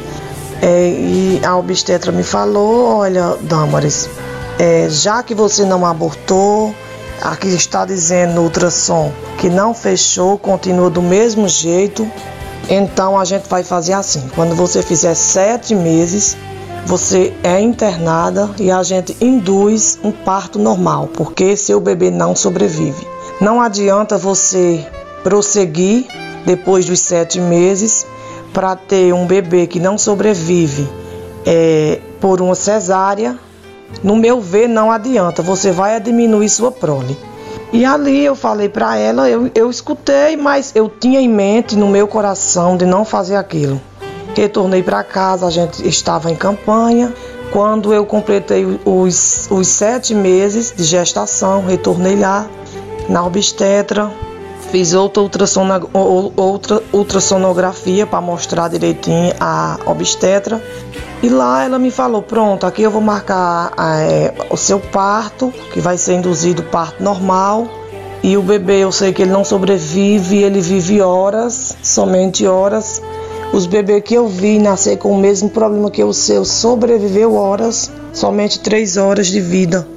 é, e a obstetra me falou, olha, Damaris, é, já que você não abortou, aqui está dizendo no ultrassom que não fechou, continua do mesmo jeito, então a gente vai fazer assim. Quando você fizer sete meses, você é internada e a gente induz um parto normal, porque seu bebê não sobrevive. Não adianta você prosseguir depois dos sete meses para ter um bebê que não sobrevive é, por uma cesárea. No meu ver, não adianta, você vai diminuir sua prole. E ali eu falei para ela, eu, eu escutei, mas eu tinha em mente no meu coração de não fazer aquilo. Retornei para casa, a gente estava em campanha. Quando eu completei os, os sete meses de gestação, retornei lá na obstetra, fiz outra, outra ultrassonografia para mostrar direitinho a obstetra. E lá ela me falou: pronto, aqui eu vou marcar é, o seu parto, que vai ser induzido parto normal. E o bebê, eu sei que ele não sobrevive, ele vive horas, somente horas. Os bebês que eu vi nascer com o mesmo problema que o seu sobreviveu horas, somente três horas de vida.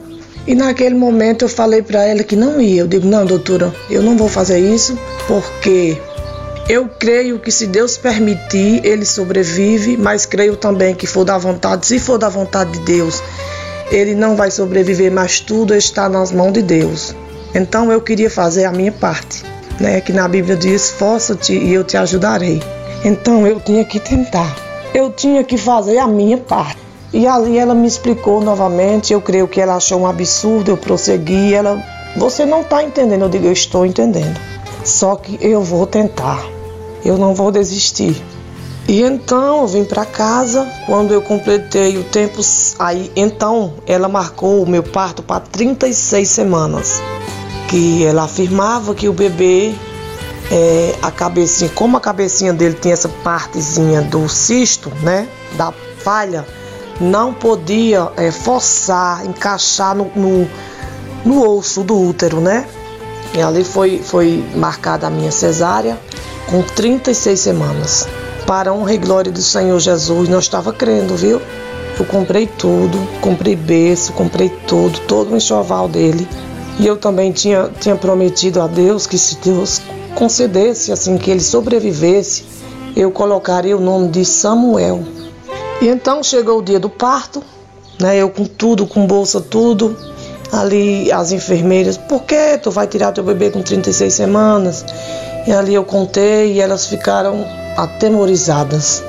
E naquele momento eu falei para ela que não ia. Eu digo: não, doutora, eu não vou fazer isso porque eu creio que se Deus permitir, ele sobrevive, mas creio também que for da vontade, se for da vontade de Deus, ele não vai sobreviver, mas tudo está nas mãos de Deus. Então eu queria fazer a minha parte, né? Que na Bíblia diz: esforça-te e eu te ajudarei. Então eu tinha que tentar. Eu tinha que fazer a minha parte. E ali ela me explicou novamente. Eu creio que ela achou um absurdo. Eu prossegui. Ela, você não está entendendo? Eu digo, eu estou entendendo. Só que eu vou tentar. Eu não vou desistir. E então eu vim para casa. Quando eu completei o tempo, aí então ela marcou o meu parto para 36 semanas. Que ela afirmava que o bebê é, a cabecinha, como a cabecinha dele tem essa partezinha do cisto, né, da falha, não podia é, forçar, encaixar no, no, no, osso do útero, né? E ali foi, foi marcada a minha cesárea com 36 semanas. Para honra e glória do Senhor Jesus, nós estava crendo, viu? Eu comprei tudo, comprei berço, comprei tudo, todo o enxoval dele. E eu também tinha, tinha prometido a Deus que se Deus concedesse assim que ele sobrevivesse, eu colocaria o nome de Samuel. E então chegou o dia do parto, né? Eu com tudo, com bolsa, tudo. Ali as enfermeiras, por que tu vai tirar teu bebê com 36 semanas? E ali eu contei e elas ficaram atemorizadas.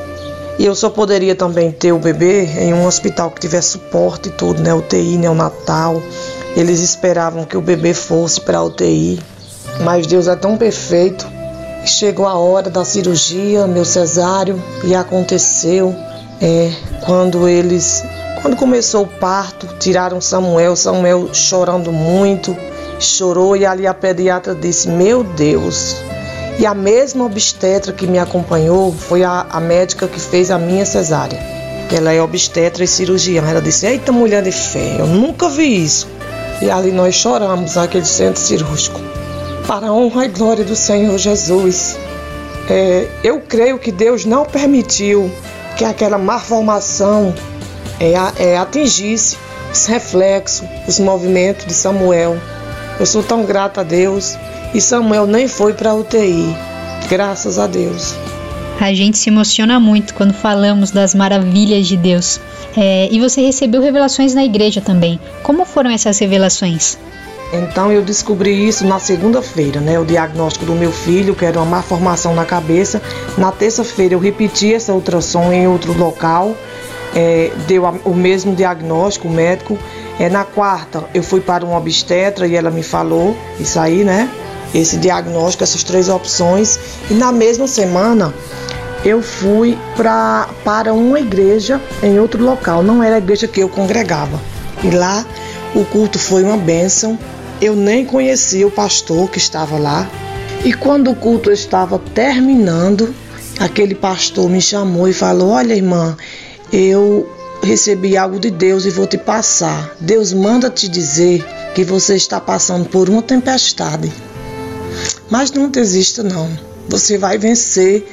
E eu só poderia também ter o bebê em um hospital que tivesse suporte e tudo, né? UTI neonatal. Eles esperavam que o bebê fosse para a UTI. Mas Deus é tão perfeito. Chegou a hora da cirurgia, meu cesário, e aconteceu. É, quando eles, quando começou o parto, tiraram Samuel, Samuel chorando muito, chorou e ali a pediatra disse: Meu Deus. E a mesma obstetra que me acompanhou foi a, a médica que fez a minha cesárea. Ela é obstetra e cirurgiã. Ela disse: Eita, mulher de fé, eu nunca vi isso. E ali nós choramos naquele centro cirúrgico para a honra e glória do Senhor Jesus. É, eu creio que Deus não permitiu que aquela malformação é, é, atingisse os reflexos, os movimentos de Samuel. Eu sou tão grata a Deus e Samuel nem foi para a UTI, graças a Deus. A gente se emociona muito quando falamos das maravilhas de Deus. É, e você recebeu revelações na igreja também. Como foram essas revelações? Então eu descobri isso na segunda-feira, né? O diagnóstico do meu filho, que era uma má formação na cabeça. Na terça-feira eu repeti essa ultrassom em outro local, é, deu a, o mesmo diagnóstico, o médico. É, na quarta eu fui para um obstetra e ela me falou isso aí, né? Esse diagnóstico, essas três opções. E na mesma semana eu fui pra, para uma igreja em outro local, não era a igreja que eu congregava. E lá o culto foi uma bênção. Eu nem conhecia o pastor que estava lá. E quando o culto estava terminando, aquele pastor me chamou e falou: Olha, irmã, eu recebi algo de Deus e vou te passar. Deus manda te dizer que você está passando por uma tempestade. Mas não desista, não. Você vai vencer,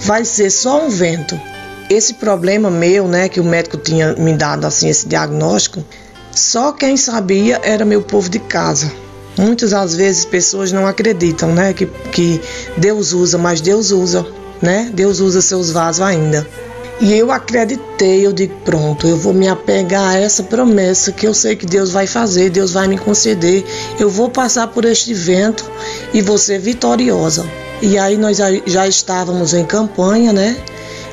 vai ser só um vento. Esse problema meu, né, que o médico tinha me dado assim esse diagnóstico, só quem sabia era meu povo de casa. Muitas das vezes pessoas não acreditam, né, que, que Deus usa, mas Deus usa, né? Deus usa seus vasos ainda. E eu acreditei, eu digo, pronto, eu vou me apegar a essa promessa que eu sei que Deus vai fazer, Deus vai me conceder. Eu vou passar por este vento e vou ser vitoriosa. E aí nós já estávamos em campanha, né?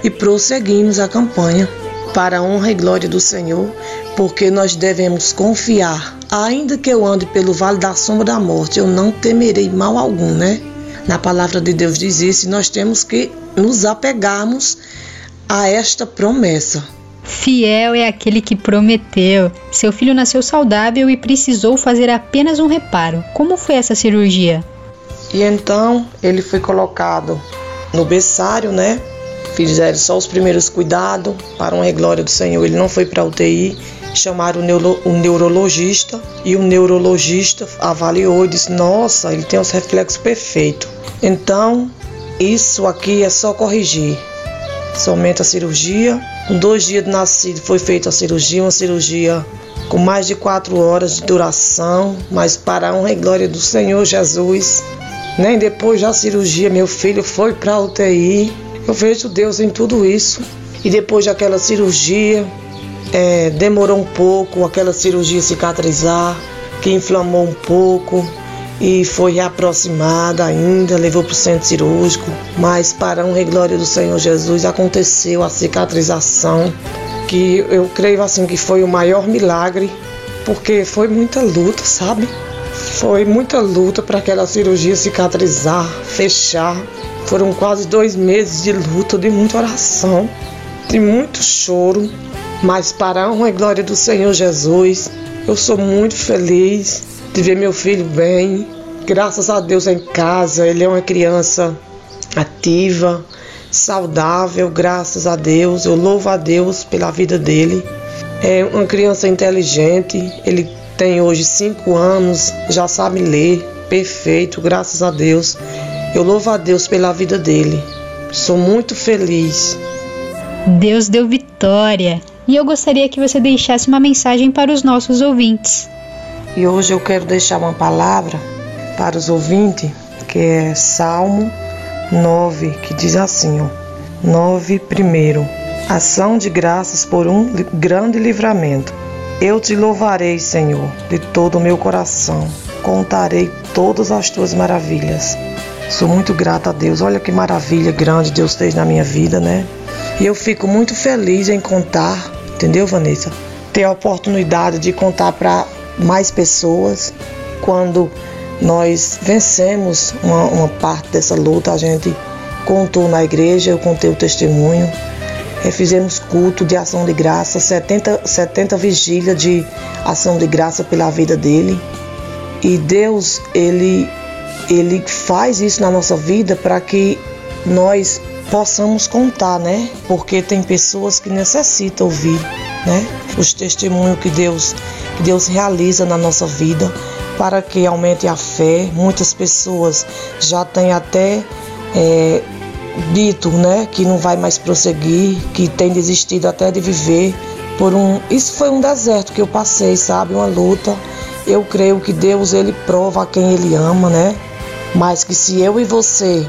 E prosseguimos a campanha para a honra e glória do Senhor, porque nós devemos confiar. Ainda que eu ande pelo vale da sombra da morte, eu não temerei mal algum, né? Na palavra de Deus diz isso, e nós temos que nos apegarmos a esta promessa. Fiel é aquele que prometeu. Seu filho nasceu saudável e precisou fazer apenas um reparo. Como foi essa cirurgia? E então ele foi colocado no berçário, né? Fizeram só os primeiros cuidados para uma glória do Senhor. Ele não foi para UTI. Chamaram o, neuro, o neurologista e o neurologista avaliou e disse: Nossa, ele tem os reflexos perfeitos. Então, isso aqui é só corrigir. Somente a cirurgia. Com dois dias de nascido foi feita a cirurgia, uma cirurgia com mais de quatro horas de duração, mas para a honra e glória do Senhor Jesus. Nem depois da cirurgia, meu filho foi para a UTI. Eu vejo Deus em tudo isso. E depois daquela cirurgia, é, demorou um pouco aquela cirurgia cicatrizar, que inflamou um pouco e foi reaproximada ainda, levou para o centro cirúrgico. Mas para um glória do Senhor Jesus aconteceu a cicatrização, que eu creio assim que foi o maior milagre, porque foi muita luta, sabe? Foi muita luta para aquela cirurgia cicatrizar, fechar. Foram quase dois meses de luta, de muita oração, de muito choro. Mas para a honra e glória do Senhor Jesus, eu sou muito feliz de ver meu filho bem. Graças a Deus em casa, ele é uma criança ativa, saudável, graças a Deus. Eu louvo a Deus pela vida dele. É uma criança inteligente, ele tem hoje cinco anos, já sabe ler, perfeito, graças a Deus. Eu louvo a Deus pela vida dele. Sou muito feliz. Deus deu vitória. E eu gostaria que você deixasse uma mensagem para os nossos ouvintes. E hoje eu quero deixar uma palavra para os ouvintes, que é Salmo 9, que diz assim, ó, 9 primeiro. Ação de graças por um grande livramento. Eu te louvarei, Senhor, de todo o meu coração. Contarei todas as tuas maravilhas. Sou muito grata a Deus. Olha que maravilha grande Deus fez na minha vida, né? E eu fico muito feliz em contar, entendeu, Vanessa? Ter a oportunidade de contar para mais pessoas. Quando nós vencemos uma, uma parte dessa luta, a gente contou na igreja, eu contei o testemunho fizemos culto de ação de graça, 70, 70 vigílias de ação de graça pela vida dele. E Deus, ele, ele faz isso na nossa vida para que nós possamos contar, né? Porque tem pessoas que necessitam ouvir, né? Os testemunhos que Deus, que Deus realiza na nossa vida para que aumente a fé. Muitas pessoas já têm até é, dito, né, que não vai mais prosseguir, que tem desistido até de viver por um. Isso foi um deserto que eu passei, sabe, uma luta. Eu creio que Deus ele prova a quem ele ama, né? Mas que se eu e você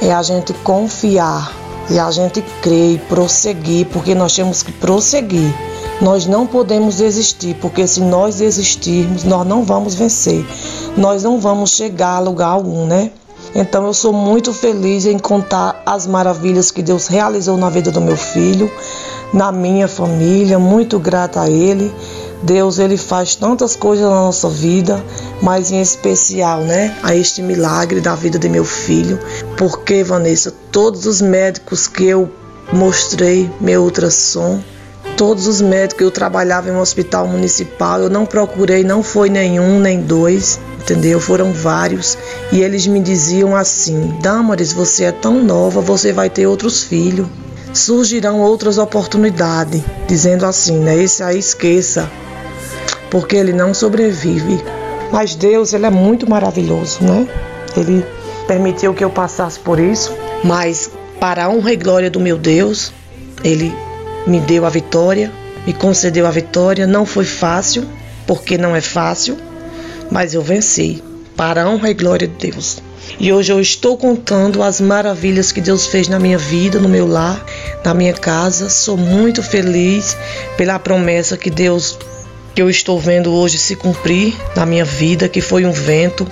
é a gente confiar e a gente crer e prosseguir, porque nós temos que prosseguir. Nós não podemos desistir, porque se nós desistirmos, nós não vamos vencer. Nós não vamos chegar a lugar algum, né? Então eu sou muito feliz em contar as maravilhas que Deus realizou na vida do meu filho, na minha família, muito grata a ele. Deus ele faz tantas coisas na nossa vida, mas em especial, né, a este milagre da vida de meu filho. Porque, Vanessa, todos os médicos que eu mostrei meu ultrassom, todos os médicos eu trabalhava em um hospital municipal, eu não procurei, não foi nenhum nem dois, entendeu? Foram vários e eles me diziam assim: Damaris, você é tão nova, você vai ter outros filhos. Surgirão outras oportunidades, dizendo assim, né? Esse aí esqueça, porque ele não sobrevive. Mas Deus, ele é muito maravilhoso, né? Ele permitiu que eu passasse por isso, mas para a honra e glória do meu Deus, ele me deu a vitória, me concedeu a vitória. Não foi fácil, porque não é fácil, mas eu venci, para a honra e glória de Deus. E hoje eu estou contando as maravilhas que Deus fez na minha vida, no meu lar, na minha casa. Sou muito feliz pela promessa que Deus que eu estou vendo hoje se cumprir na minha vida, que foi um vento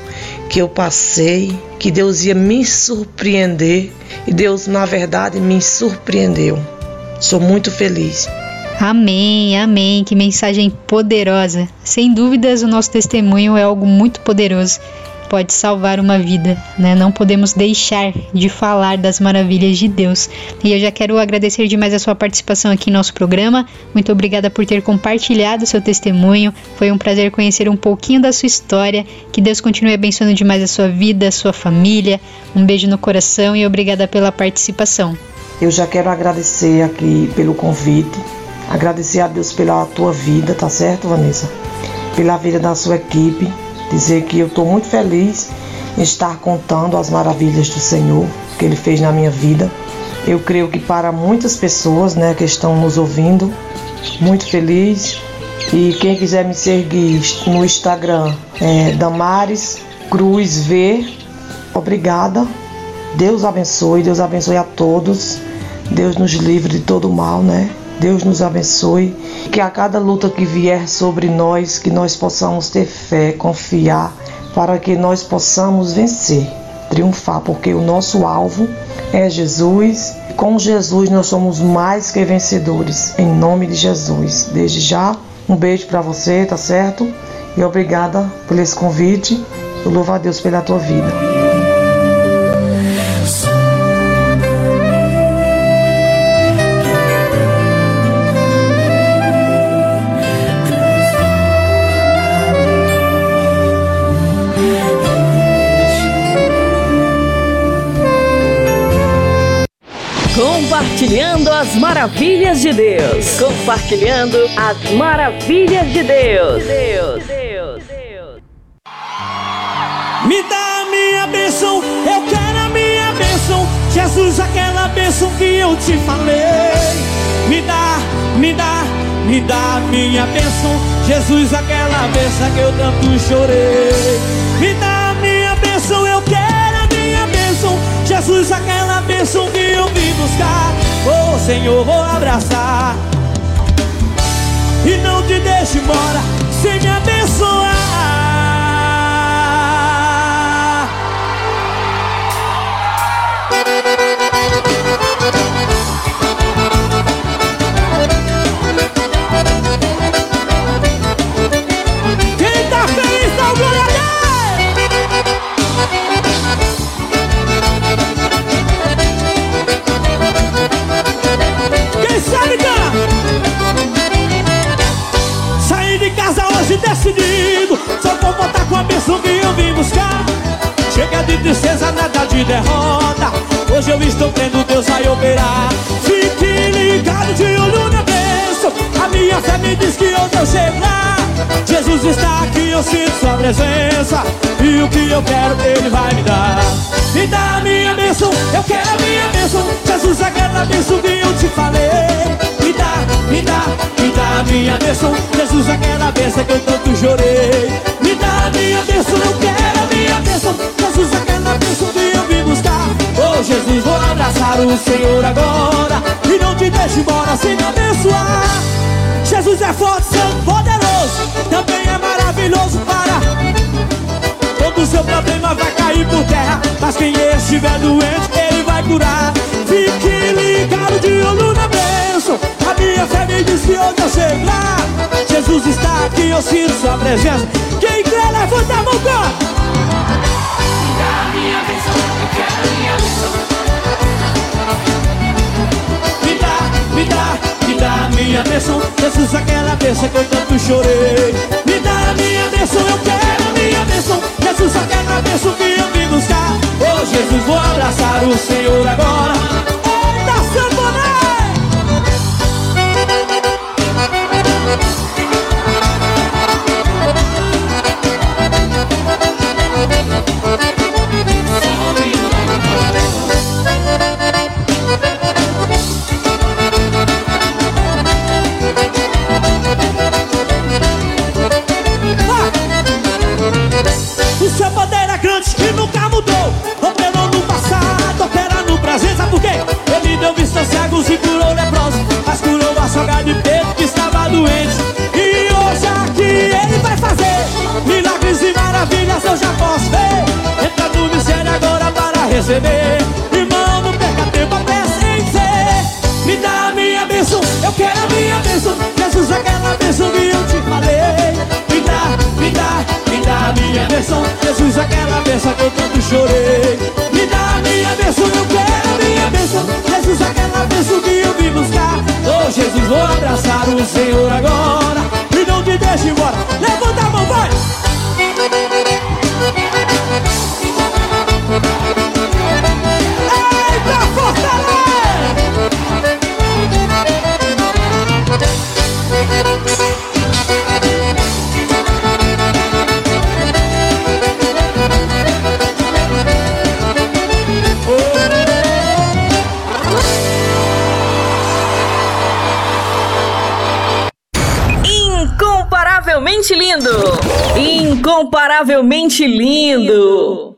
que eu passei, que Deus ia me surpreender e Deus, na verdade, me surpreendeu. Sou muito feliz. Amém, amém. Que mensagem poderosa. Sem dúvidas, o nosso testemunho é algo muito poderoso. Pode salvar uma vida, né? Não podemos deixar de falar das maravilhas de Deus. E eu já quero agradecer demais a sua participação aqui em nosso programa. Muito obrigada por ter compartilhado seu testemunho. Foi um prazer conhecer um pouquinho da sua história. Que Deus continue abençoando demais a sua vida, a sua família. Um beijo no coração e obrigada pela participação. Eu já quero agradecer aqui pelo convite, agradecer a Deus pela tua vida, tá certo, Vanessa? Pela vida da sua equipe, dizer que eu estou muito feliz em estar contando as maravilhas do Senhor que Ele fez na minha vida. Eu creio que para muitas pessoas, né, que estão nos ouvindo, muito feliz. E quem quiser me seguir no Instagram é Damares Cruz V. Obrigada. Deus abençoe, Deus abençoe a todos. Deus nos livre de todo mal, né? Deus nos abençoe. Que a cada luta que vier sobre nós, que nós possamos ter fé, confiar, para que nós possamos vencer, triunfar, porque o nosso alvo é Jesus. Com Jesus nós somos mais que vencedores, em nome de Jesus. Desde já, um beijo para você, tá certo? E obrigada por esse convite. Eu louvo a Deus pela tua vida. Compartilhando as maravilhas de Deus. Compartilhando as maravilhas de Deus. Deus. Deus. Deus. Me dá a minha bênção, eu quero a minha bênção. Jesus, aquela bênção que eu te falei. Me dá, me dá, me dá a minha bênção. Jesus, aquela bênção que eu tanto chorei. Me dá a minha bênção, eu quero a minha bênção. Jesus, aquela bênção que eu vim buscar. Oh Senhor, vou abraçar. E não te deixe embora sem me abençoar. Hoje decidido Só vou voltar com a bênção que eu vim buscar. Chega de tristeza, nada de derrota. Hoje eu estou crendo, Deus vai operar. Fique ligado de olho na bênção. A minha fé me diz que eu devo chegar. Jesus está aqui, eu sinto sua presença. E o que eu quero, Ele vai me dar. Me dá a minha bênção, eu quero a minha bênção. Jesus, aquela bênção que eu te falei. Me dá, me dá, dá minha bênção. Jesus, aquela bênção que eu tanto chorei. Me dá minha bênção, eu quero a minha bênção. Jesus, aquela bênção que eu vim buscar. Oh Jesus, vou abraçar o Senhor agora. E não te deixe embora sem me abençoar. Jesus é forte, santo, poderoso, também é maravilhoso para. Todo seu problema vai cair por terra, mas quem estiver doente, ele vai curar. Fique ligado de olho na bênção. A minha fé me que hoje eu chego lá. Jesus está aqui, eu sinto sua presença. Quem crê, levanta a mão, cara. Me dá a minha bênção, eu quero a minha bênção. Me dá, me dá, me dá a minha bênção Jesus, aquela bênção que eu tanto chorei Me dá a minha bênção, eu quero a minha bênção Jesus, aquela bênção que eu vim buscar Oh Jesus, vou abraçar o Senhor agora Eita, sanfoneiro! Curou leprosos Mas curou a sogra de Pedro maravilhas eu já posso ver. Entra no mistério agora para receber. Irmão, não perca tempo, presta em ser Me dá a minha bênção, eu quero a minha bênção. Jesus, aquela bênção que eu te falei. Me dá, me dá, me dá a minha bênção. Jesus, aquela bênção que eu tanto chorei. Me dá a minha bênção, eu quero a minha bênção. Jesus, aquela bênção que eu vim buscar. Oh Jesus, vou abraçar o Senhor agora. E não me deixe embora. Levanta a mão, vai! Incomparavelmente lindo!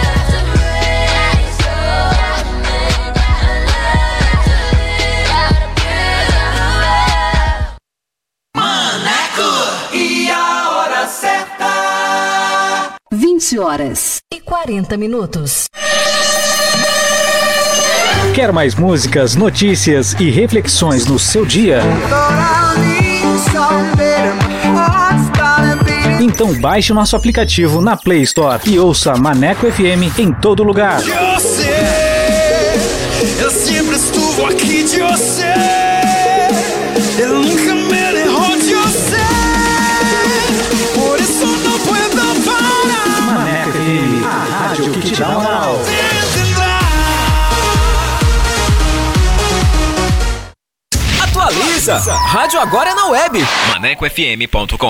20 horas e 40 minutos. Quer mais músicas, notícias e reflexões no seu dia? Então baixe o nosso aplicativo na Play Store e ouça Maneco FM em todo lugar. Eu sei, eu sempre estuvo aqui de você. Eu nunca moral. Atualiza! Rádio agora é na web. ManecoFM.com.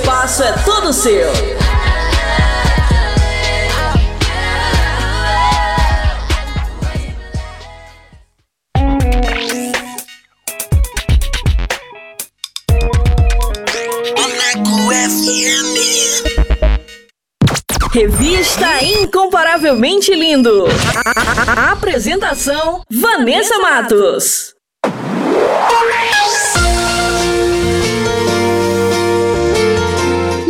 espaço é todo seu. Revista Incomparavelmente Lindo. A, apresentação: Vanessa Matos.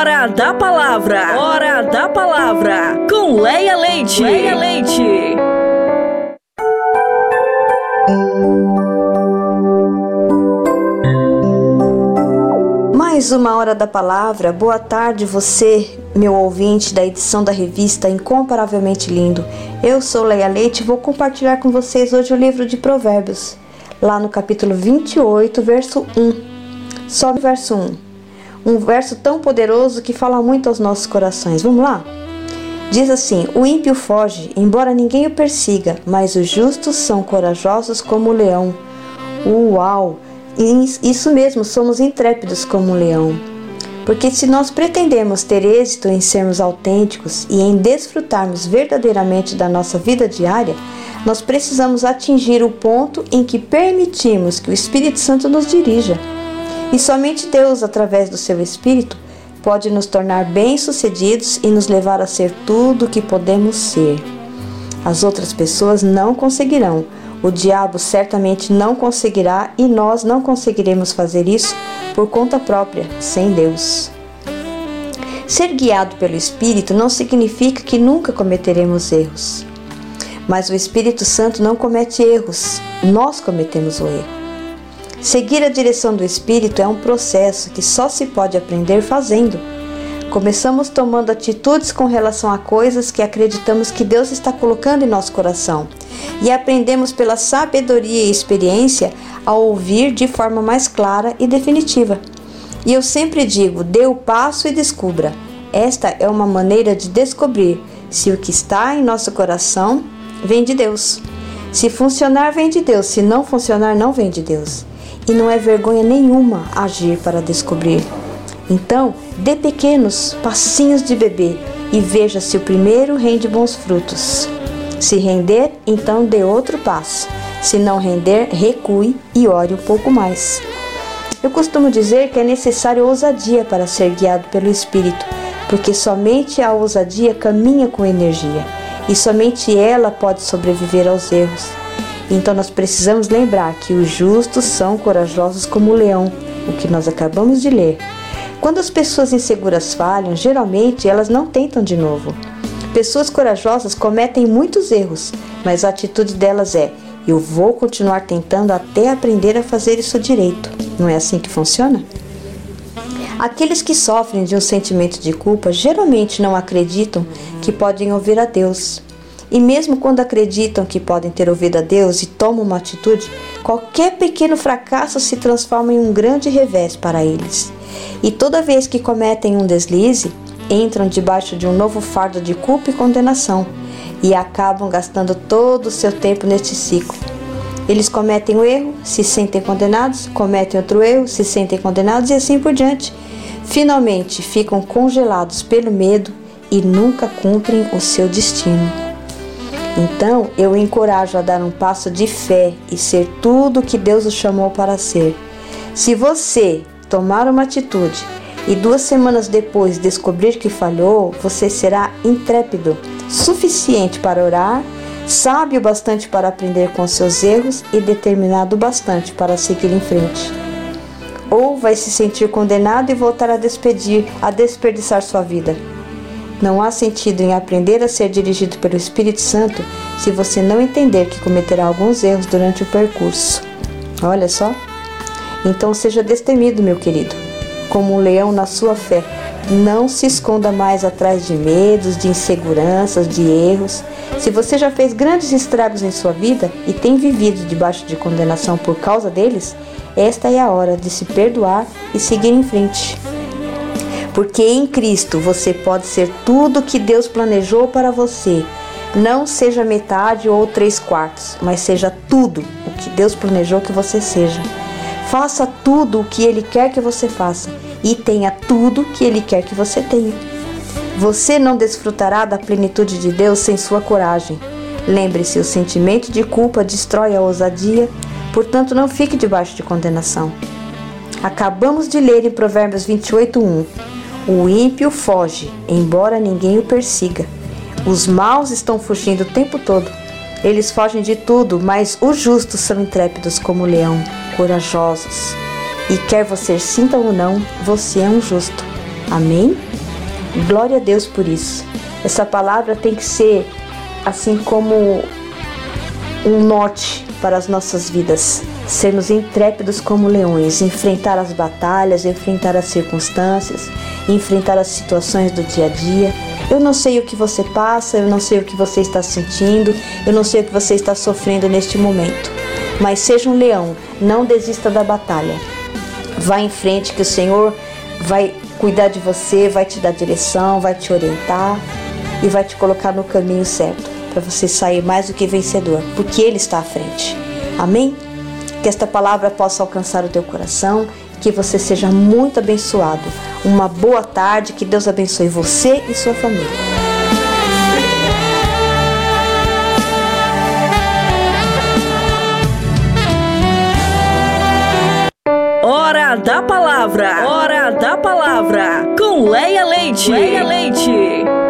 Hora da palavra. Hora da palavra. Com Leia Leite. Leia Leite. Mais uma hora da palavra. Boa tarde, você, meu ouvinte da edição da revista Incomparavelmente Lindo. Eu sou Leia Leite e vou compartilhar com vocês hoje o livro de Provérbios, lá no capítulo 28, verso 1. Só o verso 1 um verso tão poderoso que fala muito aos nossos corações. Vamos lá? Diz assim: O ímpio foge, embora ninguém o persiga, mas os justos são corajosos como o leão. Uau! Isso mesmo, somos intrépidos como um leão. Porque se nós pretendemos ter êxito em sermos autênticos e em desfrutarmos verdadeiramente da nossa vida diária, nós precisamos atingir o ponto em que permitimos que o Espírito Santo nos dirija. E somente Deus, através do seu Espírito, pode nos tornar bem-sucedidos e nos levar a ser tudo o que podemos ser. As outras pessoas não conseguirão, o diabo certamente não conseguirá e nós não conseguiremos fazer isso por conta própria, sem Deus. Ser guiado pelo Espírito não significa que nunca cometeremos erros. Mas o Espírito Santo não comete erros, nós cometemos o erro. Seguir a direção do Espírito é um processo que só se pode aprender fazendo. Começamos tomando atitudes com relação a coisas que acreditamos que Deus está colocando em nosso coração e aprendemos pela sabedoria e experiência a ouvir de forma mais clara e definitiva. E eu sempre digo: dê o passo e descubra. Esta é uma maneira de descobrir se o que está em nosso coração vem de Deus. Se funcionar, vem de Deus. Se não funcionar, não vem de Deus e não é vergonha nenhuma agir para descobrir. Então, dê pequenos passinhos de bebê e veja se o primeiro rende bons frutos. Se render, então dê outro passo. Se não render, recue e ore um pouco mais. Eu costumo dizer que é necessário ousadia para ser guiado pelo Espírito, porque somente a ousadia caminha com energia e somente ela pode sobreviver aos erros. Então nós precisamos lembrar que os justos são corajosos como o leão, o que nós acabamos de ler. Quando as pessoas inseguras falham, geralmente elas não tentam de novo. Pessoas corajosas cometem muitos erros, mas a atitude delas é: eu vou continuar tentando até aprender a fazer isso direito. Não é assim que funciona? Aqueles que sofrem de um sentimento de culpa geralmente não acreditam que podem ouvir a Deus. E mesmo quando acreditam que podem ter ouvido a Deus e tomam uma atitude, qualquer pequeno fracasso se transforma em um grande revés para eles. E toda vez que cometem um deslize, entram debaixo de um novo fardo de culpa e condenação e acabam gastando todo o seu tempo neste ciclo. Eles cometem o um erro, se sentem condenados, cometem outro erro, se sentem condenados e assim por diante. Finalmente ficam congelados pelo medo e nunca cumprem o seu destino. Então, eu o encorajo a dar um passo de fé e ser tudo o que Deus o chamou para ser. Se você tomar uma atitude e duas semanas depois descobrir que falhou, você será intrépido, suficiente para orar, sábio bastante para aprender com seus erros e determinado bastante para seguir em frente. Ou vai se sentir condenado e voltar a despedir, a desperdiçar sua vida. Não há sentido em aprender a ser dirigido pelo Espírito Santo se você não entender que cometerá alguns erros durante o percurso. Olha só. Então seja destemido, meu querido, como um leão na sua fé. Não se esconda mais atrás de medos, de inseguranças, de erros. Se você já fez grandes estragos em sua vida e tem vivido debaixo de condenação por causa deles, esta é a hora de se perdoar e seguir em frente porque em Cristo você pode ser tudo que Deus planejou para você. Não seja metade ou três quartos, mas seja tudo o que Deus planejou que você seja. Faça tudo o que Ele quer que você faça e tenha tudo que Ele quer que você tenha. Você não desfrutará da plenitude de Deus sem sua coragem. Lembre-se, o sentimento de culpa destrói a ousadia, portanto não fique debaixo de condenação. Acabamos de ler em Provérbios 28:1. O ímpio foge, embora ninguém o persiga. Os maus estão fugindo o tempo todo. Eles fogem de tudo, mas os justos são intrépidos como o leão, corajosos. E quer você sinta ou não, você é um justo. Amém? Glória a Deus por isso. Essa palavra tem que ser assim como um norte para as nossas vidas. Sermos intrépidos como leões, enfrentar as batalhas, enfrentar as circunstâncias, enfrentar as situações do dia a dia. Eu não sei o que você passa, eu não sei o que você está sentindo, eu não sei o que você está sofrendo neste momento. Mas seja um leão, não desista da batalha. Vá em frente que o Senhor vai cuidar de você, vai te dar direção, vai te orientar e vai te colocar no caminho certo para você sair mais do que vencedor, porque Ele está à frente. Amém? Que esta palavra possa alcançar o teu coração, que você seja muito abençoado. Uma boa tarde, que Deus abençoe você e sua família. Hora da palavra. Hora da palavra. Com Leia Leite. Leia Leite.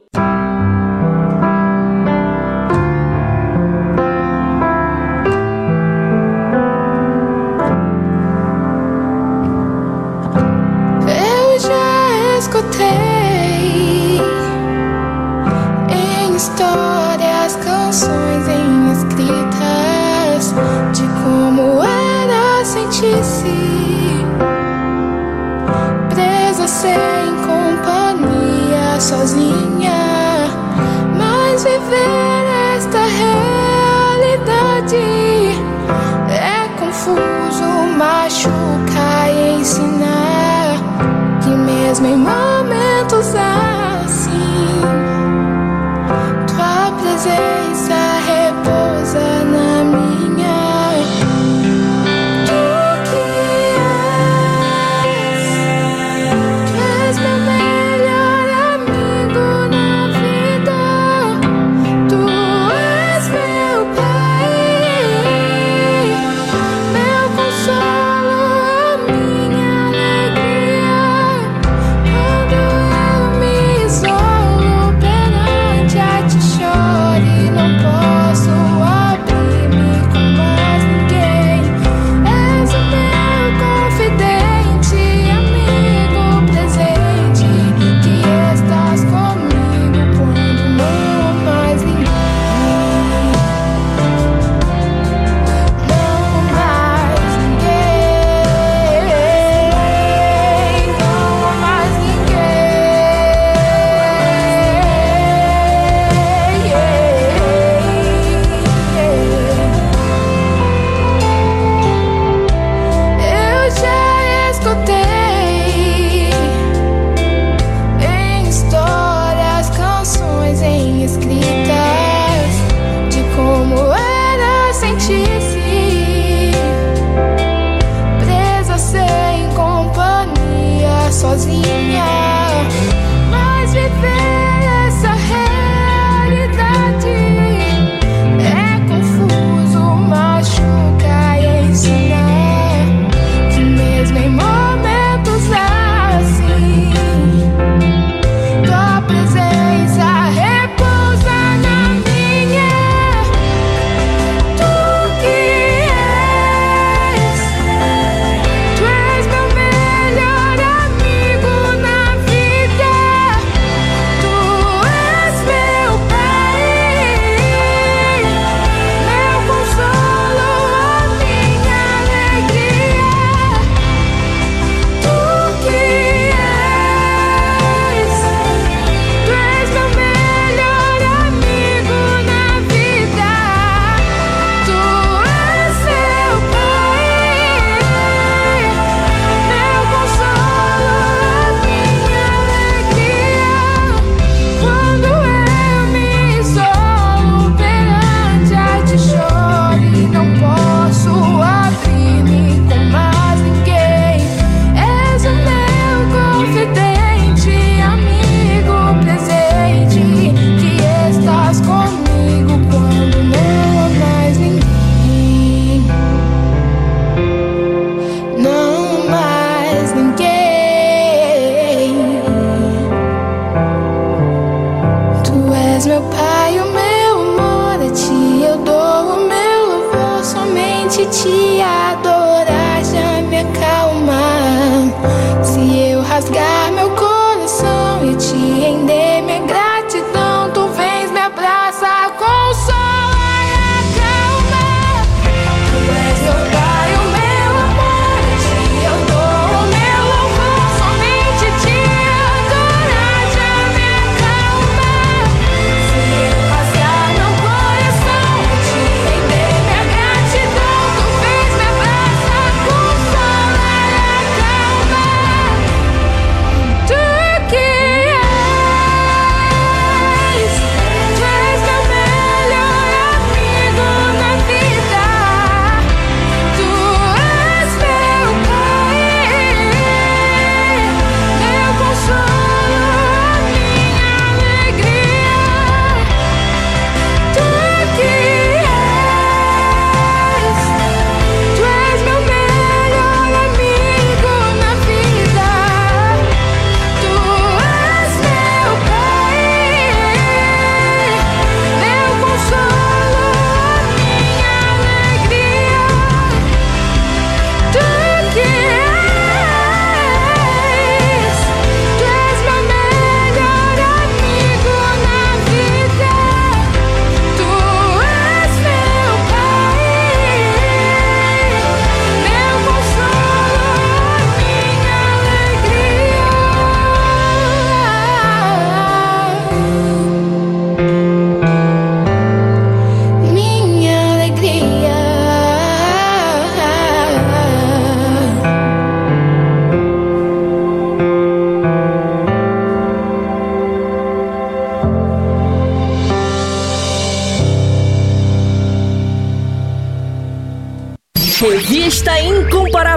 Sozinha. Mas viver esta realidade é confuso, machuca e ensinar que mesmo em momentos assim, tua presença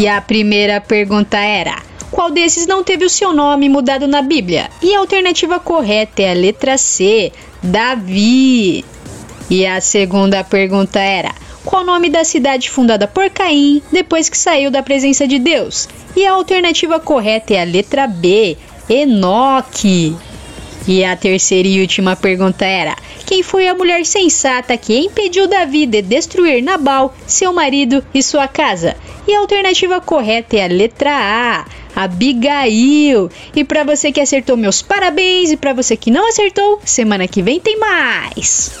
E a primeira pergunta era: qual desses não teve o seu nome mudado na Bíblia? E a alternativa correta é a letra C, Davi. E a segunda pergunta era: qual o nome da cidade fundada por Caim depois que saiu da presença de Deus? E a alternativa correta é a letra B, Enoque. E a terceira e última pergunta era: quem foi a mulher sensata que impediu Davi de destruir Nabal, seu marido e sua casa? E a alternativa correta é a letra A, Abigail. E para você que acertou, meus parabéns. E para você que não acertou, semana que vem tem mais.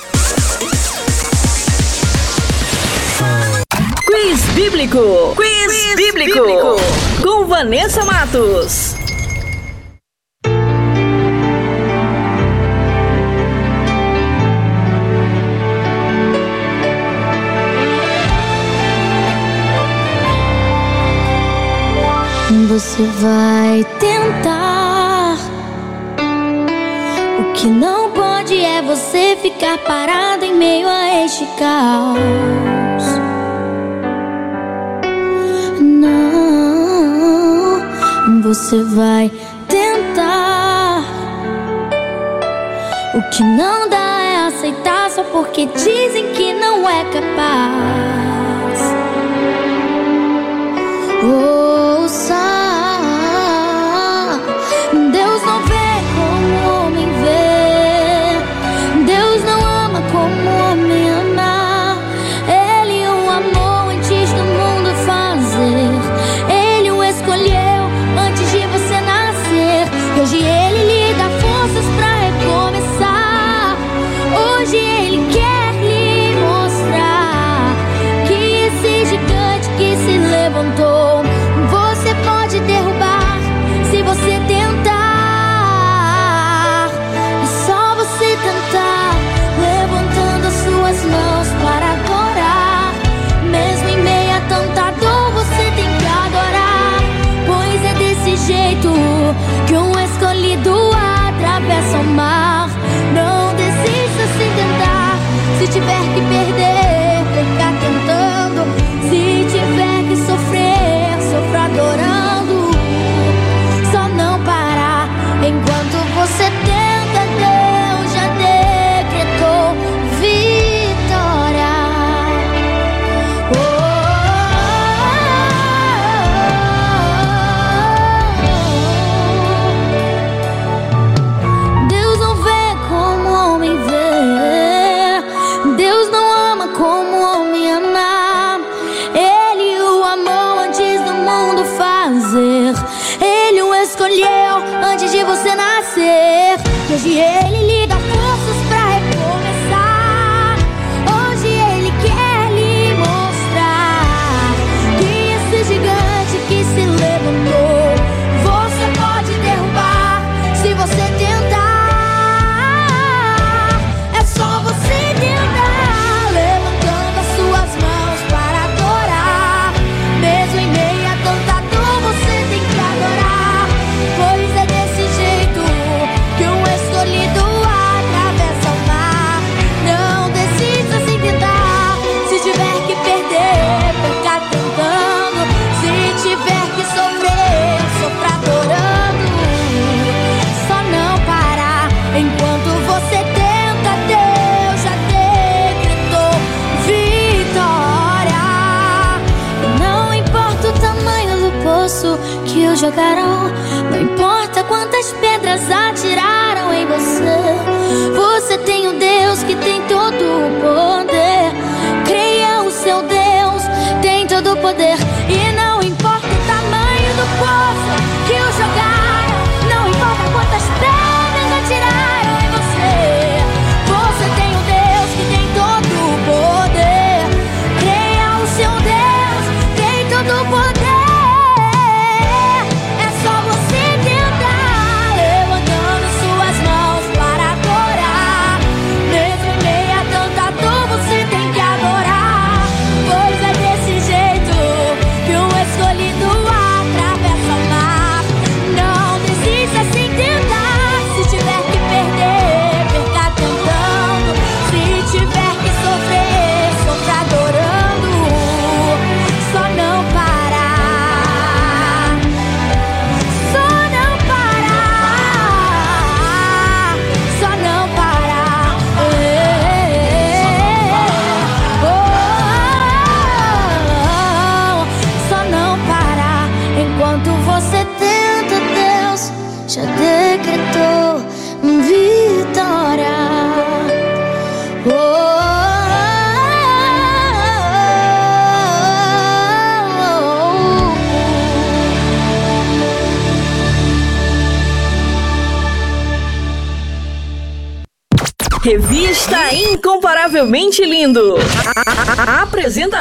Quiz Bíblico. Quiz, Bíblico. Com Vanessa Matos. Você vai tentar. O que não pode é você ficar parado em meio a este caos. Não, você vai tentar. O que não dá é aceitar só porque dizem que não é capaz. Ouça, Deus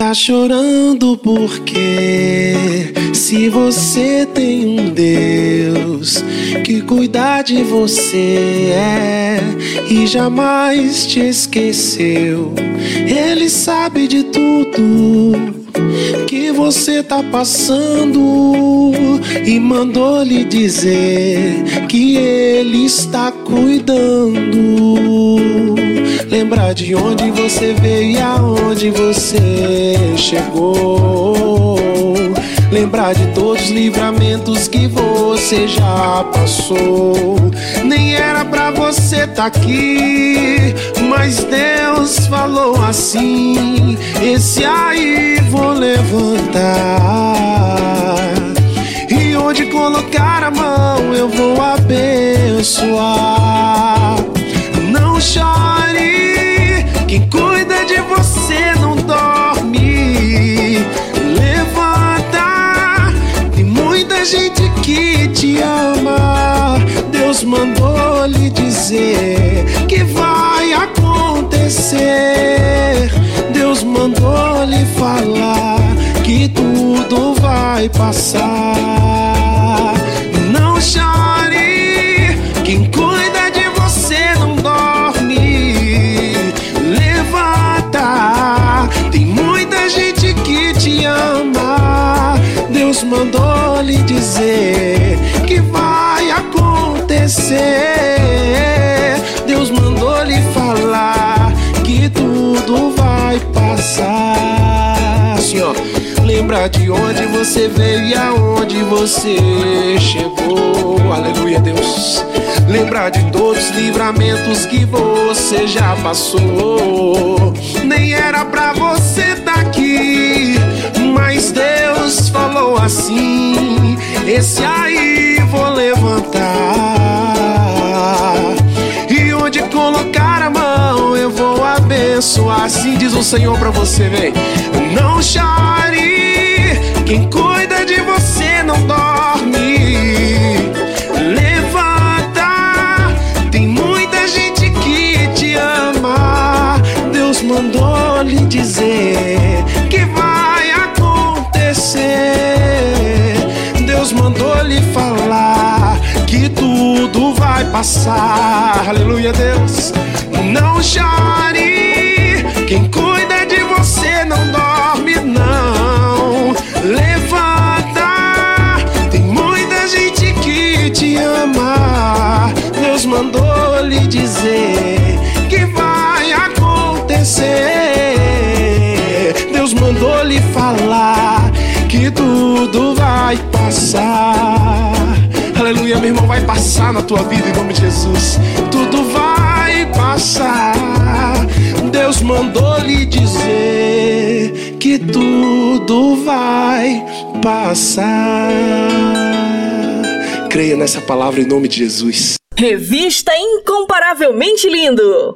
Tá chorando porque se você tem um Deus que cuida de você é e jamais te esqueceu. Ele sabe de tudo que você tá passando e mandou lhe dizer que ele está cuidando. Lembrar de onde você veio e aonde você chegou. Lembrar de todos os livramentos que você já passou. Nem era pra você tá aqui, mas Deus falou assim: Esse aí vou levantar. E onde colocar a mão eu vou abençoar não chore. Quem cuida de você não dorme. Levanta, tem muita gente que te ama. Deus mandou lhe dizer que vai acontecer. Deus mandou lhe falar que tudo vai passar. Mandou lhe dizer que vai acontecer. Deus mandou lhe falar que tudo vai passar. Assim, ó. Lembra de onde você veio e aonde você chegou. Aleluia, Deus. Lembra de todos os livramentos que você já passou. Nem era pra você tá aqui, mas Deus falou assim: Esse aí vou levantar. E onde colocar a mão eu vou abençoar. Assim diz o Senhor pra você, vem. Não chore, quem cuida de você não dorme. Passar. Aleluia, Deus. Não chore, quem cuida de você não dorme, não. Levanta, tem muita gente que te ama. Deus mandou lhe dizer que vai acontecer. Deus mandou lhe falar que tudo vai passar. Passar na tua vida em nome de Jesus. Tudo vai passar. Deus mandou lhe dizer que tudo vai passar. Creia nessa palavra em nome de Jesus. Revista Incomparavelmente Lindo.